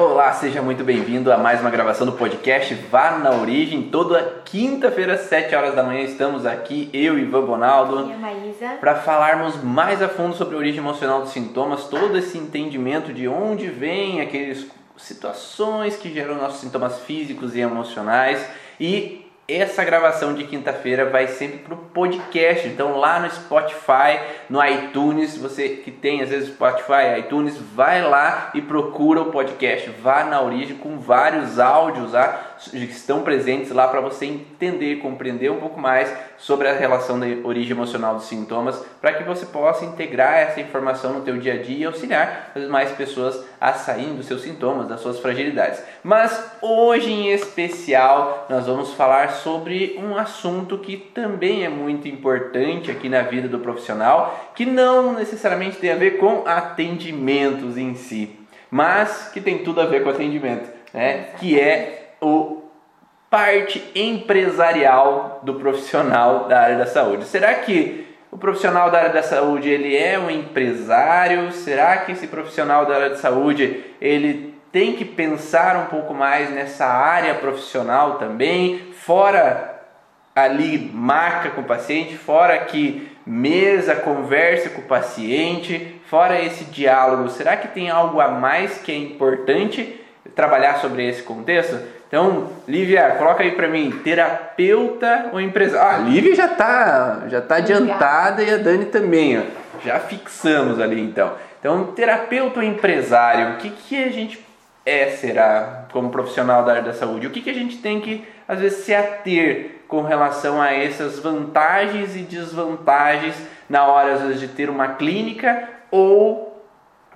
Olá, seja muito bem-vindo a mais uma gravação do podcast Vá na Origem. Toda quinta-feira, às 7 horas da manhã, estamos aqui, eu e Ivan Bonaldo, E a Maísa. para falarmos mais a fundo sobre a origem emocional dos sintomas, todo esse entendimento de onde vem aquelas situações que geram nossos sintomas físicos e emocionais. E essa gravação de quinta-feira vai sempre para o podcast, então lá no Spotify, no iTunes, você que tem às vezes Spotify, iTunes, vai lá e procura o podcast, vá na origem com vários áudios lá, que estão presentes lá para você entender, compreender um pouco mais sobre a relação da origem emocional dos sintomas, para que você possa integrar essa informação no teu dia a dia e auxiliar as mais pessoas a saírem dos seus sintomas, das suas fragilidades. Mas hoje em especial nós vamos falar sobre um assunto que também é muito importante aqui na vida do profissional, que não necessariamente tem a ver com atendimentos em si, mas que tem tudo a ver com atendimento, né? Que é o parte empresarial do profissional da área da saúde. Será que o profissional da área da saúde ele é um empresário? Será que esse profissional da área da saúde ele tem que pensar um pouco mais nessa área profissional também, fora ali marca com o paciente, fora que mesa, conversa com o paciente, fora esse diálogo. Será que tem algo a mais que é importante trabalhar sobre esse contexto? Então, Lívia, coloca aí para mim, terapeuta ou empresário? Ah, a Lívia já tá, já tá adiantada e a Dani também, ó. Já fixamos ali então. Então, terapeuta ou empresário, o que, que a gente é, será, como profissional da área da saúde? O que, que a gente tem que, às vezes, se ater com relação a essas vantagens e desvantagens na hora, às vezes, de ter uma clínica ou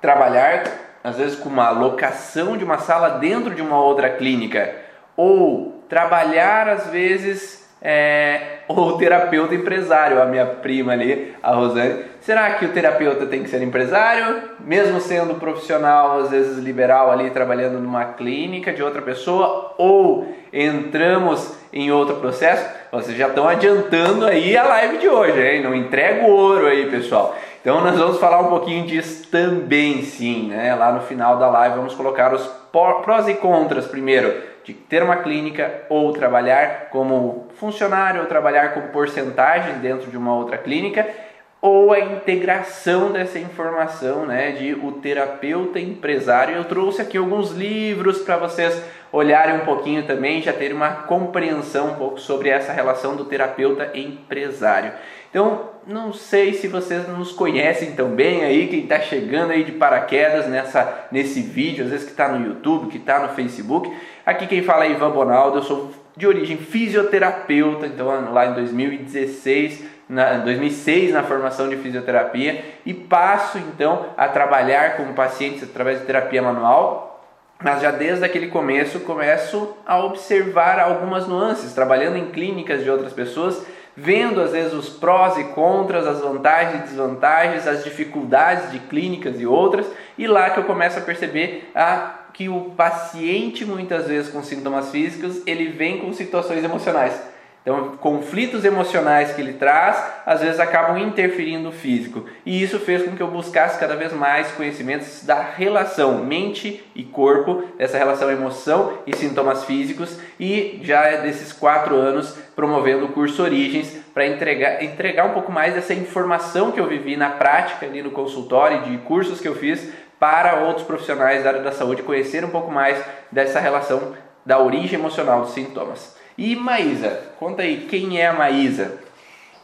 trabalhar, às vezes, com uma locação de uma sala dentro de uma outra clínica, ou trabalhar, às vezes, é, ou terapeuta empresário, a minha prima ali, a Rosane. Será que o terapeuta tem que ser empresário, mesmo sendo profissional, às vezes liberal ali, trabalhando numa clínica de outra pessoa, ou entramos em outro processo? Vocês já estão adiantando aí a live de hoje, hein? Não entrega o ouro aí, pessoal. Então nós vamos falar um pouquinho disso também, sim, né? Lá no final da live vamos colocar os prós e contras primeiro de ter uma clínica ou trabalhar como funcionário ou trabalhar com porcentagem dentro de uma outra clínica ou a integração dessa informação, né, de o terapeuta empresário. Eu trouxe aqui alguns livros para vocês olharem um pouquinho também, já terem uma compreensão um pouco sobre essa relação do terapeuta empresário. Então, não sei se vocês nos conhecem tão bem aí, quem está chegando aí de paraquedas nessa, nesse vídeo, às vezes que está no YouTube, que está no Facebook. Aqui quem fala é Ivan Bonaldo, eu sou de origem fisioterapeuta, então lá em 2016, na 2006 na formação de fisioterapia e passo então a trabalhar com pacientes através de terapia manual mas já desde aquele começo começo a observar algumas nuances, trabalhando em clínicas de outras pessoas, vendo às vezes os prós e contras, as vantagens e desvantagens, as dificuldades de clínicas e outras, e lá que eu começo a perceber a, que o paciente muitas vezes com sintomas físicos, ele vem com situações emocionais. Então, conflitos emocionais que ele traz, às vezes acabam interferindo no físico. E isso fez com que eu buscasse cada vez mais conhecimentos da relação mente e corpo, dessa relação emoção e sintomas físicos. E já é desses quatro anos promovendo o curso Origens para entregar, entregar um pouco mais dessa informação que eu vivi na prática ali no consultório, de cursos que eu fiz para outros profissionais da área da saúde conhecer um pouco mais dessa relação da origem emocional dos sintomas. E Maísa, conta aí, quem é a Maísa?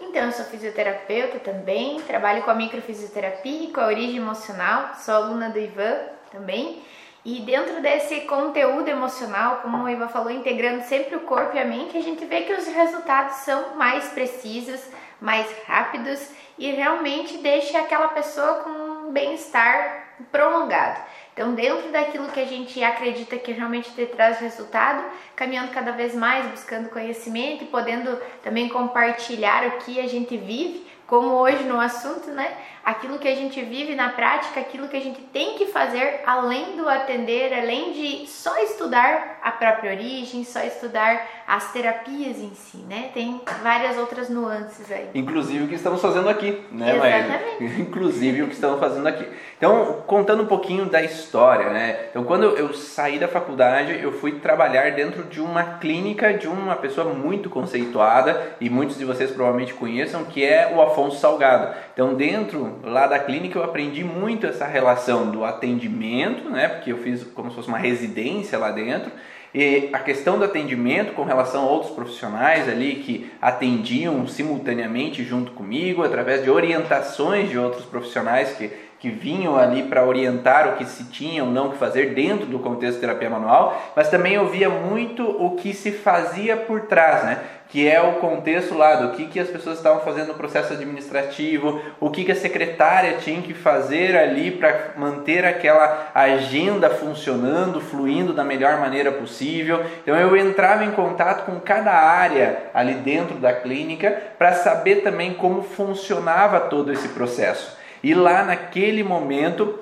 Então, eu sou fisioterapeuta também, trabalho com a microfisioterapia e com a origem emocional, sou aluna do Ivan também. E dentro desse conteúdo emocional, como o Ivan falou, integrando sempre o corpo e a mente, a gente vê que os resultados são mais precisos, mais rápidos e realmente deixa aquela pessoa com um bem-estar prolongado. Então, dentro daquilo que a gente acredita que realmente te traz resultado, caminhando cada vez mais, buscando conhecimento e podendo também compartilhar o que a gente vive, como hoje no assunto, né? Aquilo que a gente vive na prática, aquilo que a gente tem que fazer além do atender, além de só estudar a própria origem, só estudar as terapias em si, né? Tem várias outras nuances aí. Inclusive o que estamos fazendo aqui, né, Exatamente. Inclusive o que estamos fazendo aqui. Então, contando um pouquinho da história, né? Então, quando eu saí da faculdade, eu fui trabalhar dentro de uma clínica de uma pessoa muito conceituada e muitos de vocês provavelmente conheçam, que é o Afonso Salgado. Então, dentro lá da clínica, eu aprendi muito essa relação do atendimento, né? Porque eu fiz como se fosse uma residência lá dentro e a questão do atendimento com relação a outros profissionais ali que atendiam simultaneamente junto comigo, através de orientações de outros profissionais que, que vinham ali para orientar o que se tinha ou não que fazer dentro do contexto de terapia manual, mas também eu via muito o que se fazia por trás, né? Que é o contexto lá do que, que as pessoas estavam fazendo no processo administrativo, o que, que a secretária tinha que fazer ali para manter aquela agenda funcionando, fluindo da melhor maneira possível. Então eu entrava em contato com cada área ali dentro da clínica para saber também como funcionava todo esse processo. E lá naquele momento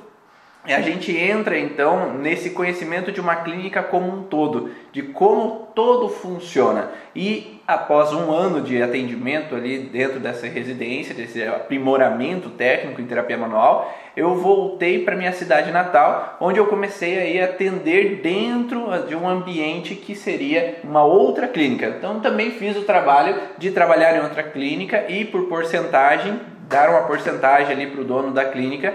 a gente entra então nesse conhecimento de uma clínica como um todo, de como todo funciona. E após um ano de atendimento ali dentro dessa residência, desse aprimoramento técnico em terapia manual, eu voltei para minha cidade natal, onde eu comecei aí a atender dentro de um ambiente que seria uma outra clínica. Então também fiz o trabalho de trabalhar em outra clínica e por porcentagem dar uma porcentagem ali para o dono da clínica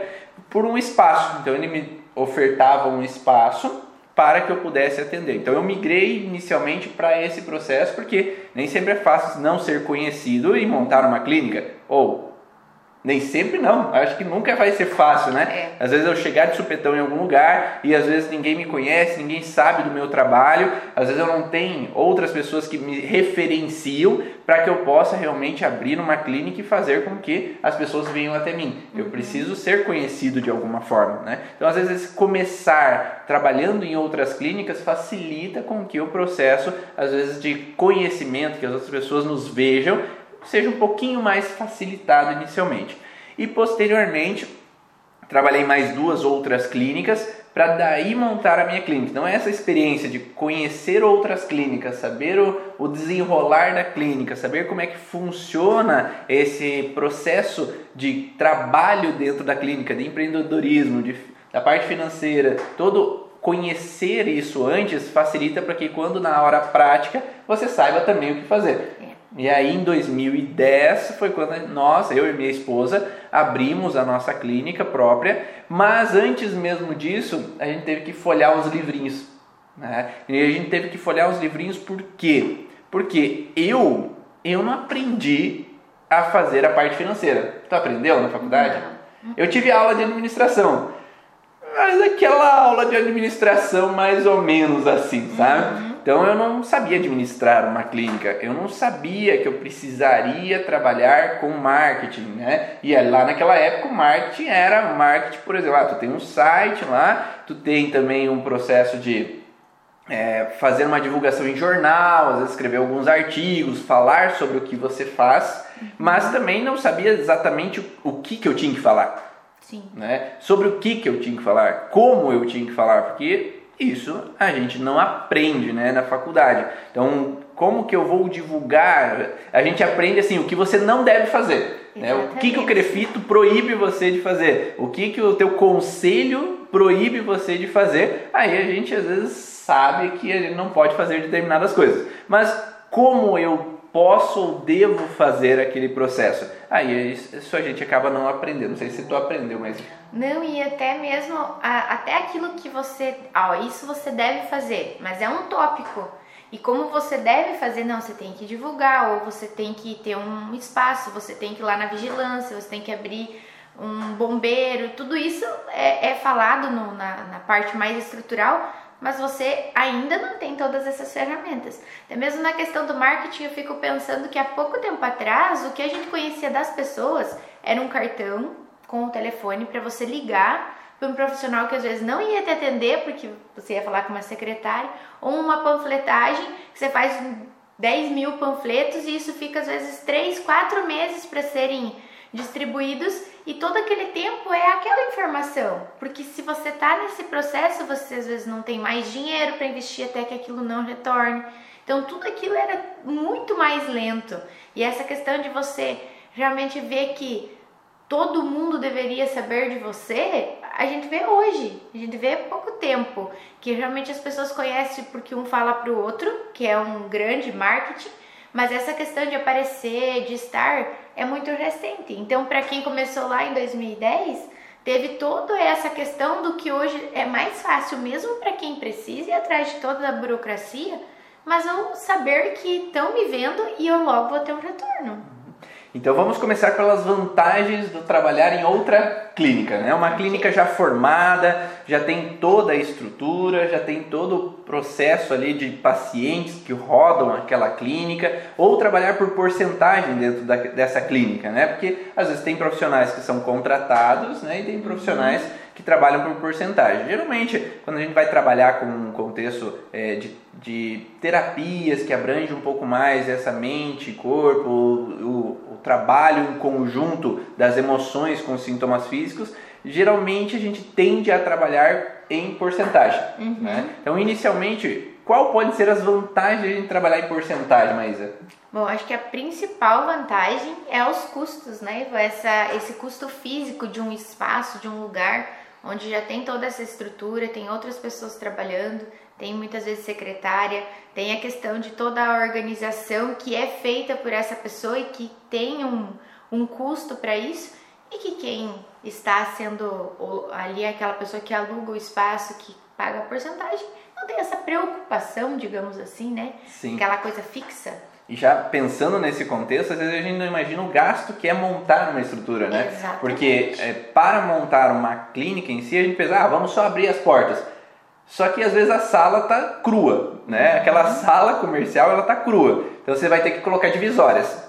por um espaço. Então ele me ofertava um espaço para que eu pudesse atender. Então eu migrei inicialmente para esse processo porque nem sempre é fácil não ser conhecido e montar uma clínica ou nem sempre não, acho que nunca vai ser fácil, né? É. Às vezes eu chegar de supetão em algum lugar e às vezes ninguém me conhece, ninguém sabe do meu trabalho, às vezes eu não tenho outras pessoas que me referenciam para que eu possa realmente abrir uma clínica e fazer com que as pessoas venham até mim. Eu preciso ser conhecido de alguma forma, né? Então às vezes começar trabalhando em outras clínicas facilita com que o processo, às vezes de conhecimento, que as outras pessoas nos vejam, seja um pouquinho mais facilitado inicialmente. E posteriormente, trabalhei mais duas outras clínicas para daí montar a minha clínica. Então, essa experiência de conhecer outras clínicas, saber o, o, desenrolar da clínica, saber como é que funciona esse processo de trabalho dentro da clínica, de empreendedorismo, de, da parte financeira, todo conhecer isso antes facilita para que quando na hora prática você saiba também o que fazer. E aí em 2010 foi quando nós, eu e minha esposa, abrimos a nossa clínica própria, mas antes mesmo disso, a gente teve que folhear uns livrinhos. Né? E a gente teve que folhear uns livrinhos por quê? Porque eu, eu não aprendi a fazer a parte financeira. Tu aprendeu na faculdade? Não. Eu tive aula de administração, mas aquela aula de administração mais ou menos assim, sabe? Uhum. Então eu não sabia administrar uma clínica, eu não sabia que eu precisaria trabalhar com marketing, né? E lá naquela época o marketing era marketing, por exemplo, ah, tu tem um site lá, tu tem também um processo de é, fazer uma divulgação em jornal, às vezes escrever alguns artigos, falar sobre o que você faz, mas também não sabia exatamente o, o que, que eu tinha que falar. Sim. Né? Sobre o que, que eu tinha que falar, como eu tinha que falar, porque isso a gente não aprende né, na faculdade. Então, como que eu vou divulgar? A gente aprende assim, o que você não deve fazer. Né? O que, que o crefito proíbe você de fazer? O que, que o teu conselho proíbe você de fazer? Aí a gente às vezes sabe que gente não pode fazer determinadas coisas. Mas como eu posso ou devo fazer aquele processo? Aí isso a gente acaba não aprendendo. Não sei se tu aprendeu, mas Não, e até mesmo, até aquilo que você, ó, isso você deve fazer, mas é um tópico. E como você deve fazer, não, você tem que divulgar, ou você tem que ter um espaço, você tem que ir lá na vigilância, você tem que abrir um bombeiro, tudo isso é, é falado no- na, na parte mais estrutural, mas você ainda não tem todas essas ferramentas. Até mesmo na questão do marketing, eu fico pensando que há pouco tempo atrás, o que a gente conhecia das pessoas era um cartão com o telefone para você ligar para um profissional que às vezes não ia te atender porque você ia falar com uma secretária, ou uma panfletagem que você faz 10 mil panfletos e isso fica às vezes 3, 4 meses para serem distribuídos e todo aquele tempo é aquela informação. Porque se você está nesse processo, você às vezes não tem mais dinheiro para investir até que aquilo não retorne. Então tudo aquilo era muito mais lento. E essa questão de você realmente ver que todo mundo deveria saber de você, a gente vê hoje, a gente vê há pouco tempo, que realmente as pessoas conhecem porque um fala para o outro, que é um grande marketing, mas essa questão de aparecer, de estar, é muito recente. Então, para quem começou lá em 2010, teve toda essa questão do que hoje é mais fácil, mesmo para quem precisa ir atrás de toda a burocracia, mas eu saber que estão me vendo e eu logo vou ter um retorno. Então vamos começar pelas vantagens do trabalhar em outra clínica, né? Uma clínica já formada, já tem toda a estrutura, já tem todo o processo ali de pacientes que rodam aquela clínica, ou trabalhar por porcentagem dentro da, dessa clínica, né? Porque às vezes tem profissionais que são contratados, né? E tem profissionais que trabalham por porcentagem. Geralmente, quando a gente vai trabalhar com um contexto é, de, de terapias que abrange um pouco mais essa mente, corpo, o, o trabalho em conjunto das emoções com sintomas físicos, geralmente a gente tende a trabalhar em porcentagem. Uhum. Né? Então, inicialmente, qual pode ser as vantagens de trabalhar em porcentagem, Maísa? Bom, acho que a principal vantagem é os custos, né? Essa, esse custo físico de um espaço, de um lugar onde já tem toda essa estrutura, tem outras pessoas trabalhando, tem muitas vezes secretária, tem a questão de toda a organização que é feita por essa pessoa e que tem um, um custo para isso e que quem está sendo ali aquela pessoa que aluga o espaço, que paga a porcentagem, não tem essa preocupação, digamos assim, né? Sim. Aquela coisa fixa. E já pensando nesse contexto, às vezes a gente não imagina o gasto que é montar uma estrutura, né? Exatamente. Porque é, para montar uma clínica em si, a gente pensa, ah, vamos só abrir as portas. Só que às vezes a sala tá crua, né? Aquela uhum. sala comercial, ela tá crua. Então você vai ter que colocar divisórias.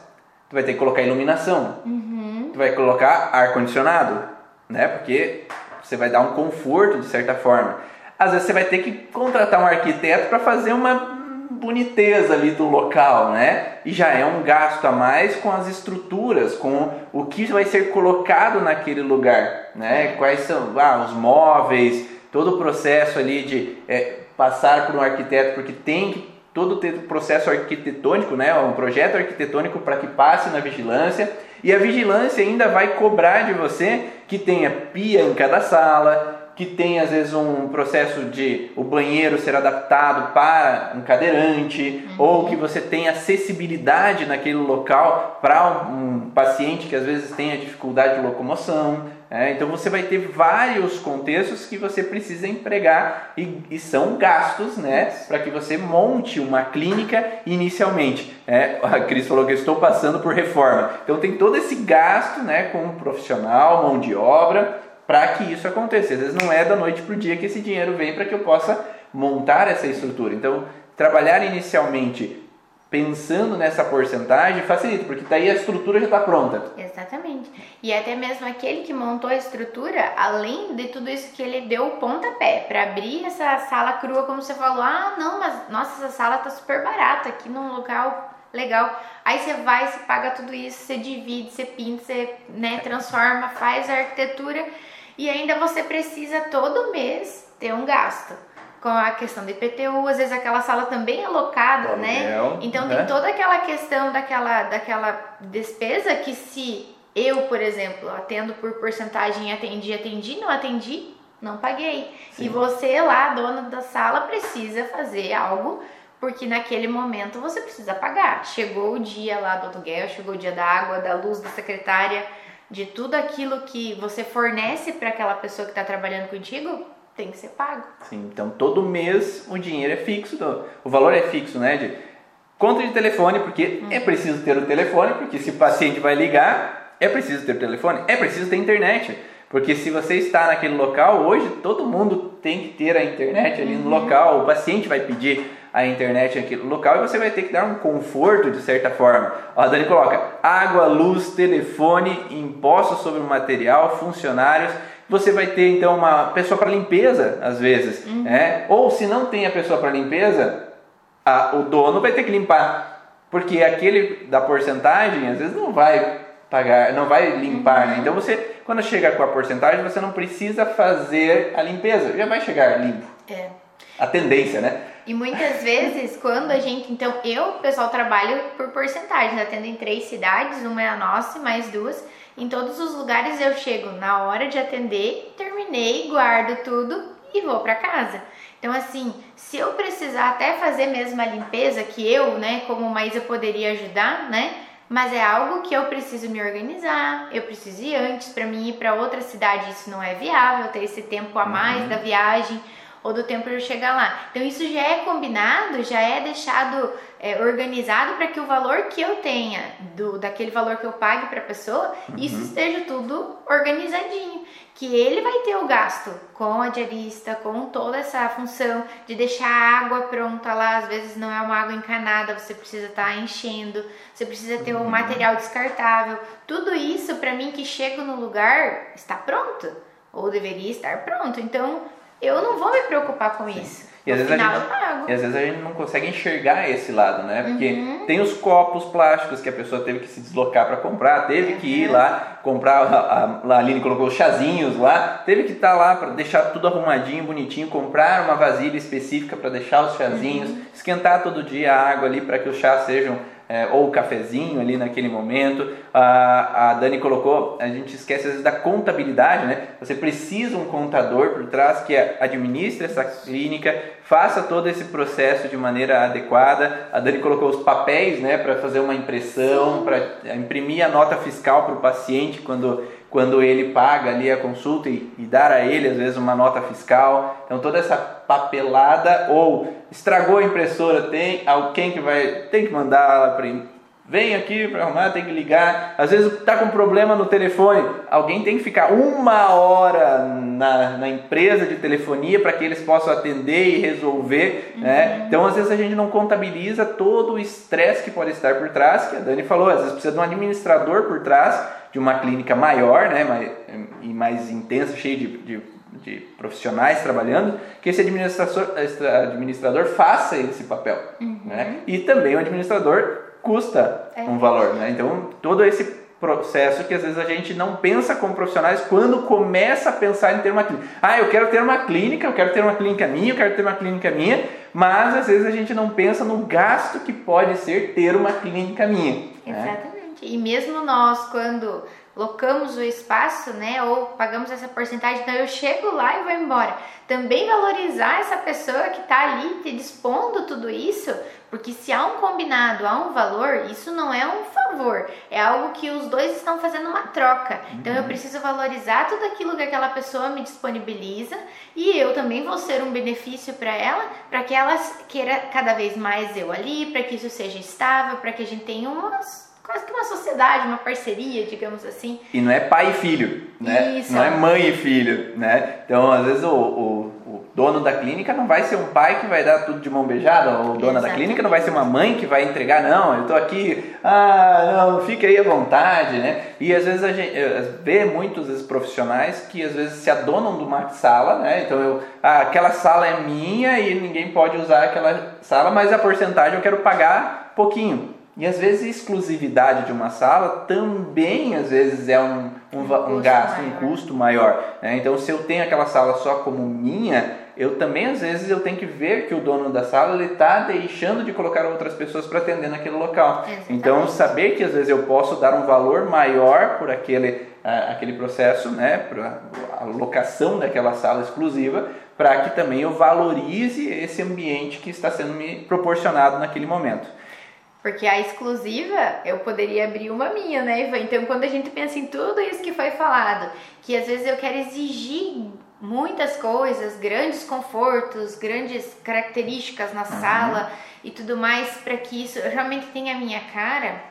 Tu vai ter que colocar iluminação. Uhum. Tu vai colocar ar condicionado, né? Porque você vai dar um conforto de certa forma. Às vezes você vai ter que contratar um arquiteto para fazer uma boniteza ali do local, né? E já é um gasto a mais com as estruturas, com o que vai ser colocado naquele lugar, né? Quais são ah, os móveis, todo o processo ali de é, passar por um arquiteto, porque tem que todo o processo arquitetônico, né? Um projeto arquitetônico para que passe na vigilância. E a vigilância ainda vai cobrar de você que tenha pia em cada sala, que tem às vezes um processo de o banheiro ser adaptado para um cadeirante, uhum. ou que você tenha acessibilidade naquele local para um paciente que às vezes tenha dificuldade de locomoção. É, então você vai ter vários contextos que você precisa empregar e, e são gastos né, para que você monte uma clínica inicialmente. É, a Cris falou que eu estou passando por reforma. Então tem todo esse gasto né, com um profissional, mão de obra para que isso aconteça. Às vezes não é da noite para o dia que esse dinheiro vem para que eu possa montar essa estrutura. Então, trabalhar inicialmente pensando nessa porcentagem facilita, porque daí a estrutura já está pronta. Exatamente. E até mesmo aquele que montou a estrutura, além de tudo isso que ele deu o pontapé para abrir essa sala crua, como você falou, ah, não, mas nossa, essa sala tá super barata aqui num local legal. Aí você vai, você paga tudo isso, você divide, você pinta, você né, transforma, faz a arquitetura e ainda você precisa todo mês ter um gasto. Com a questão do IPTU, às vezes aquela sala também é locada, né? Então tem toda aquela questão daquela, daquela despesa que se eu, por exemplo, atendo por porcentagem, atendi, atendi, não atendi, não paguei. Sim. E você lá, dona da sala, precisa fazer algo porque naquele momento você precisa pagar. Chegou o dia lá do aluguel, chegou o dia da água, da luz, da secretária, de tudo aquilo que você fornece para aquela pessoa que está trabalhando contigo, tem que ser pago. Sim, então todo mês o dinheiro é fixo, o valor é fixo, né? De conta de telefone, porque é uhum. preciso ter o telefone, porque se o paciente vai ligar, é preciso ter o telefone, é preciso ter internet. Porque se você está naquele local, hoje todo mundo tem que ter a internet ali no uhum. local, o paciente vai pedir a internet naquele local e você vai ter que dar um conforto de certa forma. Ó, a Dani coloca água, luz, telefone, impostos sobre o material, funcionários. Você vai ter então uma pessoa para limpeza às vezes, uhum. né? Ou se não tem a pessoa para limpeza, a, o dono vai ter que limpar, porque aquele da porcentagem às vezes não vai pagar, não vai limpar, né? Então você, quando chega com a porcentagem, você não precisa fazer a limpeza, já vai chegar limpo. É. A tendência, né? E muitas vezes, quando a gente. Então, eu, pessoal, trabalho por porcentagem, atendo em três cidades, uma é a nossa e mais duas. Em todos os lugares eu chego na hora de atender, terminei, guardo tudo e vou para casa. Então, assim, se eu precisar até fazer mesmo a limpeza, que eu, né, como mais eu poderia ajudar, né? Mas é algo que eu preciso me organizar, eu preciso ir antes para mim ir para outra cidade, isso não é viável, ter esse tempo a mais uhum. da viagem ou do tempo para eu chegar lá. Então isso já é combinado, já é deixado é, organizado para que o valor que eu tenha, do, daquele valor que eu pague para a pessoa, uhum. isso esteja tudo organizadinho. Que ele vai ter o gasto com a diarista, com toda essa função de deixar a água pronta lá. Às vezes não é uma água encanada, você precisa estar tá enchendo, você precisa ter um uhum. material descartável. Tudo isso para mim que chego no lugar está pronto ou deveria estar pronto. Então eu não vou me preocupar com Sim. isso. E às, vezes final, a gente, e às vezes a gente não consegue enxergar esse lado, né? Porque uhum. tem os copos plásticos que a pessoa teve que se deslocar para comprar, teve uhum. que ir lá comprar, a, a, a Aline colocou os chazinhos lá, teve que estar tá lá para deixar tudo arrumadinho, bonitinho, comprar uma vasilha específica para deixar os chazinhos, uhum. esquentar todo dia a água ali para que os chás sejam é, ou o cafezinho ali naquele momento. A, a Dani colocou, a gente esquece às vezes da contabilidade, né? Você precisa um contador por trás que administre essa clínica, faça todo esse processo de maneira adequada. A Dani colocou os papéis, né, para fazer uma impressão, para imprimir a nota fiscal para o paciente quando quando ele paga ali a consulta e, e, dar a ele às vezes uma nota fiscal. Então toda essa papelada ou estragou a impressora, tem alguém que vai tem que mandar ela para vem aqui para arrumar, tem que ligar. Às vezes está com problema no telefone, alguém tem que ficar uma hora na, na empresa de telefonia para que eles possam atender e resolver. Né? Uhum. Né? Então às vezes a gente não contabiliza todo o estresse que pode estar por trás, que a Dani falou, às vezes precisa de um administrador por trás de uma clínica maior né, mais, e mais intensa, cheia de, de, de, profissionais trabalhando, que esse administrador, administrador faça esse papel. Uhum. Né? E também o administrador custa é. um valor. Né? Então, todo esse processo que às vezes a gente não pensa como profissionais quando começa a pensar em ter uma clínica. Ah, eu quero ter uma clínica, eu quero ter uma clínica minha, eu quero ter uma clínica minha, mas às vezes a gente não pensa no gasto que pode ser ter uma clínica minha. Né? Exatamente. Né? E mesmo nós, quando locamos o espaço, né, ou pagamos essa porcentagem, então eu chego lá e vou embora. Também valorizar essa pessoa que está ali te dispondo tudo isso, porque se há um combinado, há um valor, isso não é um favor, é algo que os dois estão fazendo uma troca. Então eu uhum. preciso valorizar tudo aquilo que aquela pessoa me disponibiliza e eu também vou ser um benefício para ela, para que ela queira cada vez mais eu ali, para que isso seja estável, para que a gente tenha umas quase que uma sociedade, uma parceria, digamos assim. E não é pai e filho, né? Isso. Não é mãe e filho, né? Então, às vezes, o, o, o, dono da clínica não vai ser um pai que vai dar tudo de mão beijada, ou o dono da clínica não vai ser uma mãe que vai entregar, não, eu tô aqui, ah, não, fica aí à vontade, né? E às vezes a gente vê muitos esses profissionais que às vezes se adonam de uma sala, né? Então, eu, ah, aquela sala é minha e ninguém pode usar aquela sala, mas a porcentagem eu quero pagar pouquinho. E às vezes a exclusividade de uma sala também às vezes é um, um, um, um gasto, maior. um custo maior. Né? Então se eu tenho aquela sala só como minha, eu também às vezes eu tenho que ver que o dono da sala ele está deixando de colocar outras pessoas para atender naquele local. Exatamente. Então saber que às vezes eu posso dar um valor maior por aquele, aquele processo, né, para a locação daquela sala exclusiva, para que também eu valorize esse ambiente que está sendo me proporcionado naquele momento. Porque a exclusiva, eu poderia abrir uma minha, né, Ivan? Então, quando a gente pensa em tudo isso que foi falado, que às vezes eu quero exigir muitas coisas, grandes confortos, grandes características na uhum. sala e tudo mais, para que isso realmente tenha a minha cara,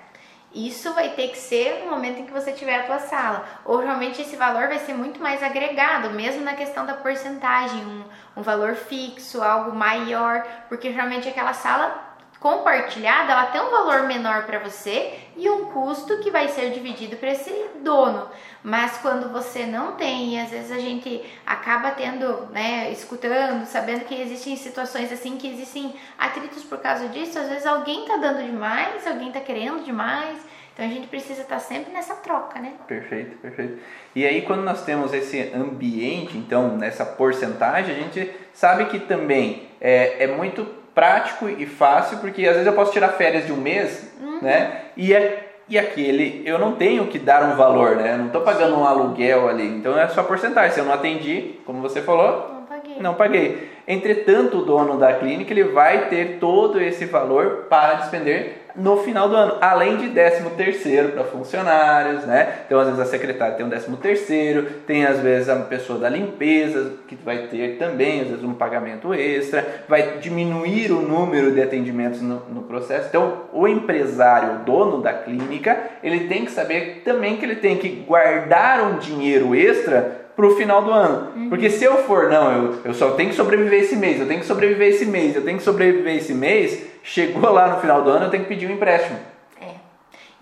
isso vai ter que ser no momento em que você tiver a tua sala. Ou realmente esse valor vai ser muito mais agregado, mesmo na questão da porcentagem, um, um valor fixo, algo maior, porque realmente aquela sala compartilhada, ela tem um valor menor para você e um custo que vai ser dividido para esse dono. Mas quando você não tem, e às vezes a gente acaba tendo, né, escutando, sabendo que existem situações assim, que existem atritos por causa disso, às vezes alguém tá dando demais, alguém tá querendo demais. Então a gente precisa estar tá sempre nessa troca, né? Perfeito, perfeito. E aí quando nós temos esse ambiente, então nessa porcentagem, a gente sabe que também é, é muito prático e fácil, porque às vezes eu posso tirar férias de um mês, uhum. né? E, é, e aquele, eu não tenho que dar um valor, né? Eu não estou pagando um aluguel ali. Então é só porcentagem. Se eu não atendi, como você falou, não paguei. Não paguei. Entretanto, o dono da clínica ele vai ter todo esse valor para despender no final do ano, além de 13 terceiro para funcionários, né? Então às vezes a secretária tem um 13 terceiro, tem às vezes a pessoa da limpeza que vai ter também às vezes um pagamento extra, vai diminuir o número de atendimentos no, no processo. Então o empresário, o dono da clínica, ele tem que saber também que ele tem que guardar um dinheiro extra para o final do ano. Uhum. Porque se eu for, não, eu, eu só tenho que sobreviver esse mês, eu tenho que sobreviver esse mês, eu tenho que sobreviver esse mês, chegou lá no final do ano, eu tenho que pedir um empréstimo. É.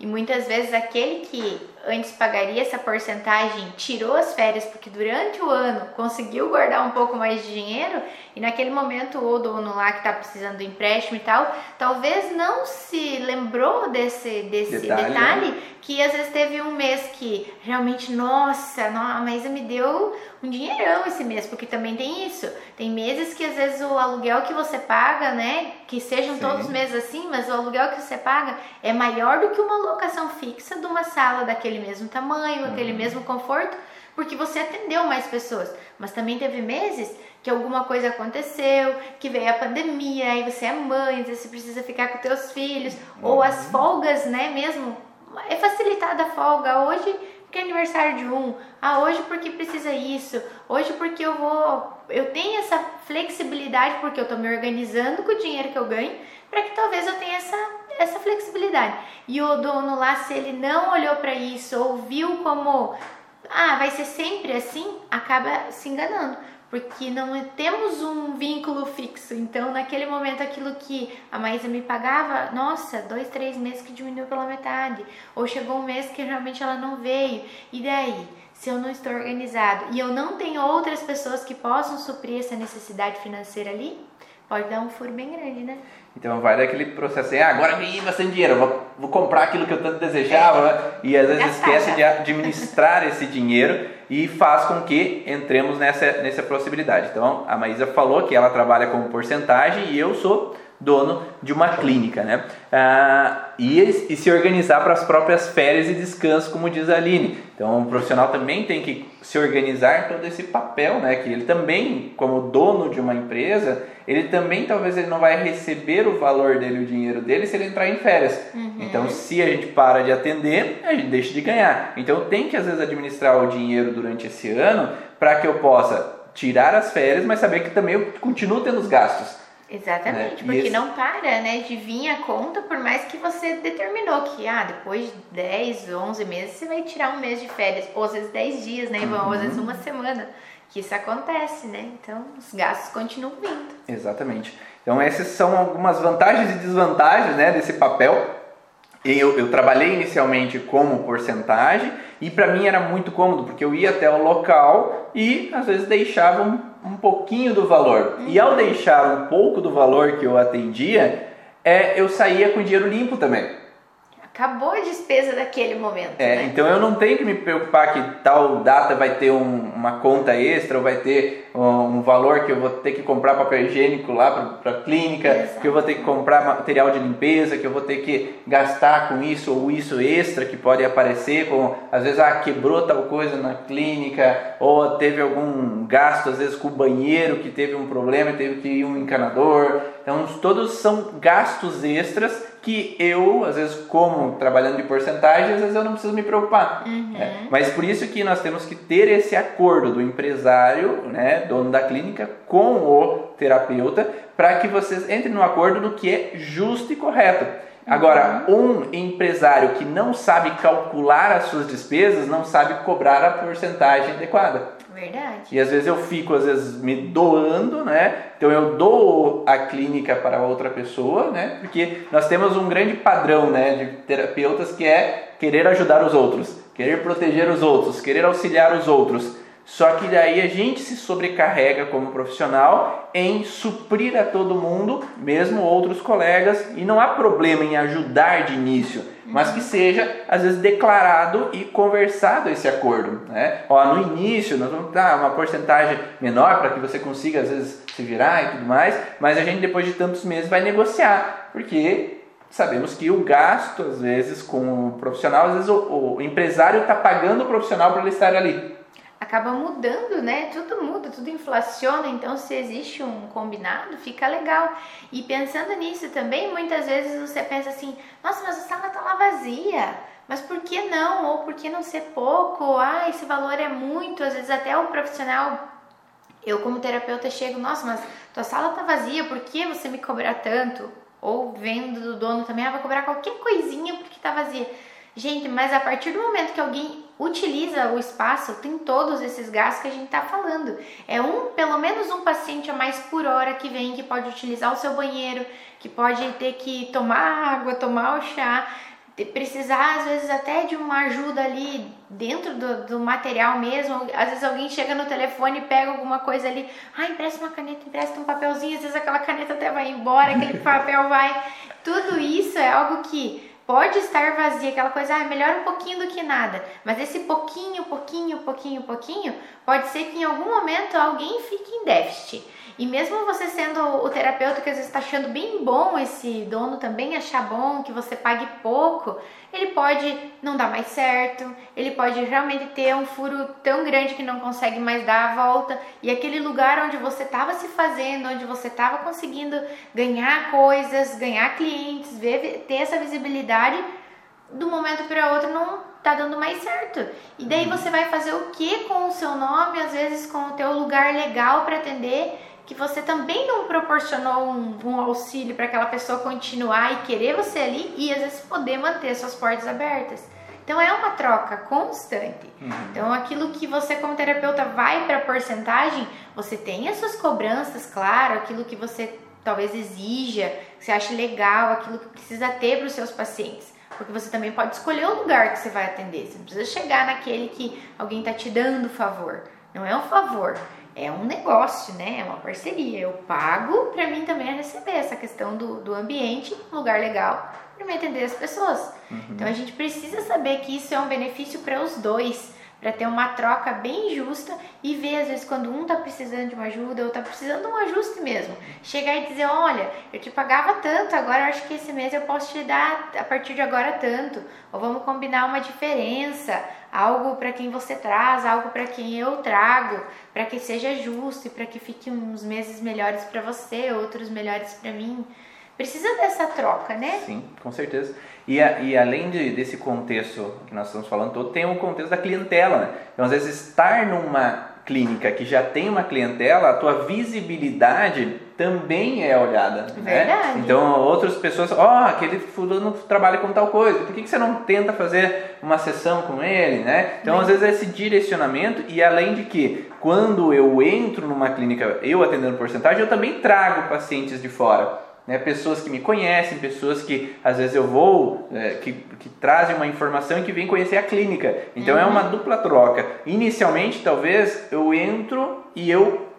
E muitas vezes aquele que antes pagaria essa porcentagem, tirou as férias porque durante o ano conseguiu guardar um pouco mais de dinheiro e naquele momento o dono lá que está precisando do empréstimo e tal, talvez não se lembrou desse, desse detalhe, detalhe né? Que às vezes teve um mês que realmente, nossa, a Maísa me deu um dinheirão esse mês, porque também tem isso. Tem meses que às vezes o aluguel que você paga, né, que sejam Sim. todos os meses assim, mas o aluguel que você paga é maior do que uma locação fixa de uma sala daquele aquele mesmo tamanho, uhum. aquele mesmo conforto, porque você atendeu mais pessoas. Mas também teve meses que alguma coisa aconteceu, que veio a pandemia, aí você é mãe, você precisa ficar com teus filhos, uhum. ou as folgas, né, mesmo. É facilitada a folga hoje porque é aniversário de um, ah, hoje porque precisa isso, hoje porque eu vou, eu tenho essa flexibilidade porque eu tô me organizando com o dinheiro que eu ganho, para que talvez eu tenha essa essa flexibilidade. E o dono lá, se ele não olhou para isso ou viu como, ah, vai ser sempre assim, acaba se enganando. Porque não temos um vínculo fixo. Então, naquele momento, aquilo que a Maísa me pagava, nossa, dois, três meses que diminuiu pela metade. Ou chegou um mês que realmente ela não veio. E daí? se eu não estou organizado e eu não tenho outras pessoas que possam suprir essa necessidade financeira ali, pode dar um furo bem grande, né? Então vai daquele processo assim, ah, agora ganhei bastante dinheiro, vou, vou comprar aquilo que eu tanto desejava, é. e às vezes esquece de administrar esse dinheiro e faz com que entremos nessa, nessa possibilidade. Então a Maísa falou que ela trabalha com porcentagem e eu sou dono de uma clínica, né? Ah, e, e, se organizar para as próprias férias e descanso, como diz a Aline. Então, o profissional também tem que se organizar todo esse papel, né? Que ele também, como dono de uma empresa, ele também talvez ele não vai receber o valor dele, o dinheiro dele, se ele entrar em férias. Uhum. Então, se a gente para de atender, a gente deixa de ganhar. Então, tem que às vezes administrar o dinheiro durante esse ano para que eu possa tirar as férias, mas saber que também eu continuo tendo os gastos. Exatamente, né? porque esse... não para, né, de vir a conta, por mais que você determinou que, ah, depois de 10, 11 meses, você vai tirar um mês de férias, ou às vezes 10 dias, né, Ivan, uhum. ou às vezes uma semana, que isso acontece, né, então os gastos continuam vindo. Exatamente. Então essas são algumas vantagens e desvantagens, né, desse papel. Eu, eu trabalhei inicialmente como porcentagem e para mim era muito cômodo, porque eu ia até o local e às vezes deixava um um pouquinho do valor. Uhum. E ao deixar um pouco do valor que eu atendia, é, eu saía com dinheiro limpo também acabou a despesa daquele momento. É, né? então eu não tenho que me preocupar que tal data vai ter um, uma conta extra ou vai ter um, um, valor que eu vou ter que comprar papel higiênico lá para a clínica, Exato. que eu vou ter que comprar material de limpeza, que eu vou ter que gastar com isso ou isso extra que pode aparecer, como às vezes ah, quebrou tal coisa na clínica ou teve algum gasto às vezes com o banheiro que teve um problema e teve que ir um encanador. Então todos são gastos extras que eu, às vezes, como trabalhando de porcentagem, às vezes eu não preciso me preocupar. Uhum. É. Mas por isso que nós temos que ter esse acordo do empresário, né, dono da clínica, com o terapeuta, para que vocês entrem no acordo do que é justo e correto. Agora, uhum. um empresário que não sabe calcular as suas despesas não sabe cobrar a porcentagem adequada. Verdade. E às vezes eu fico, às vezes, me doando, né? Então eu dou a clínica para outra pessoa, né? Porque nós temos um grande padrão, né, de terapeutas que é querer ajudar os outros, querer proteger os outros, querer auxiliar os outros. Só que daí a gente se sobrecarrega como profissional em suprir a todo mundo, mesmo outros colegas, e não há problema em ajudar de início, mas que seja às vezes declarado e conversado esse acordo, né? Ó, no início nós vamos dar uma porcentagem menor para que você consiga às vezes se virar e tudo mais, mas a gente depois de tantos meses vai negociar, porque sabemos que o gasto às vezes com o profissional, às vezes o, o empresário está pagando o profissional para ele estar ali acaba mudando, né? Tudo muda, tudo inflaciona, então se existe um combinado, fica legal. E pensando nisso também, muitas vezes você pensa assim: nossa, mas a sala tá lá vazia. Mas por que não? Ou por que não ser pouco? Ah, esse valor é muito. Às vezes até o profissional, eu como terapeuta chego, nossa, mas tua sala tá vazia, por que você me cobrar tanto? Ou vendo do dono também, ah, vai cobrar qualquer coisinha porque tá vazia. Gente, mas a partir do momento que alguém utiliza o espaço, tem todos esses gastos que a gente está falando. É um, pelo menos um paciente a mais por hora que vem, que pode utilizar o seu banheiro, que pode ter que tomar água, tomar o chá, precisar às vezes até de uma ajuda ali dentro do, do, material mesmo. Às vezes alguém chega no telefone e pega alguma coisa ali, ah, empresta uma caneta, empresta um papelzinho, às vezes aquela caneta até vai embora, aquele papel vai. Tudo isso é algo que pode estar vazia, aquela coisa, ah, melhor um pouquinho do que nada. Mas esse pouquinho, pouquinho, pouquinho, pouquinho, pode ser que em algum momento alguém fique em déficit. E mesmo você sendo o terapeuta que às vezes está achando bem bom esse dono também achar bom que você pague pouco, ele pode não dar mais certo, ele pode realmente ter um furo tão grande que não consegue mais dar a volta e aquele lugar onde você estava se fazendo, onde você estava conseguindo ganhar coisas, ganhar clientes, ver, ter essa visibilidade, do momento para outro não tá dando mais certo. E daí uhum. você vai fazer o que com o seu nome, às vezes com o teu lugar legal para atender que você também não proporcionou um, um auxílio para aquela pessoa continuar e querer você ali e às vezes poder manter suas portas abertas. Então é uma troca constante. Uhum. Então aquilo que você como terapeuta vai para porcentagem, você tem as suas cobranças, claro, aquilo que você talvez exija, que você acha legal, aquilo que precisa ter para os seus pacientes. Porque você também pode escolher o lugar que você vai atender. Você não precisa chegar naquele que alguém está te dando favor. Não é um favor é um negócio, né? É uma parceria. Eu pago para mim também é receber essa questão do, do ambiente, um lugar legal, para me atender as pessoas. Uhum. Então a gente precisa saber que isso é um benefício para os dois para ter uma troca bem justa e ver às vezes quando um tá precisando de uma ajuda ou tá precisando de um ajuste mesmo. Chegar e dizer, olha, eu te pagava tanto, agora eu acho que esse mês eu posso te dar a partir de agora tanto. Ou vamos combinar uma diferença, algo para quem você traz, algo para quem eu trago, para que seja justo e para que fique uns meses melhores para você, outros melhores para mim. Precisa dessa troca, né? Sim, com certeza. E, a, e além de, desse contexto que nós estamos falando todo, tem o contexto da clientela. Né? Então, às vezes, estar numa clínica que já tem uma clientela, a tua visibilidade também é olhada. Né? Verdade. Né? Então, outras pessoas, ó, oh, aquele fulano trabalha com tal coisa, por que, que você não tenta fazer uma sessão com ele, né? Então, às vezes, esse direcionamento, e além de que, quando eu entro numa clínica, eu atendendo porcentagem, eu também trago pacientes de fora. Né, pessoas que me conhecem, pessoas que às vezes eu vou, é, que, que trazem uma informação e que vêm conhecer a clínica. Então uhum. é uma dupla troca. Inicialmente, talvez eu entro e eu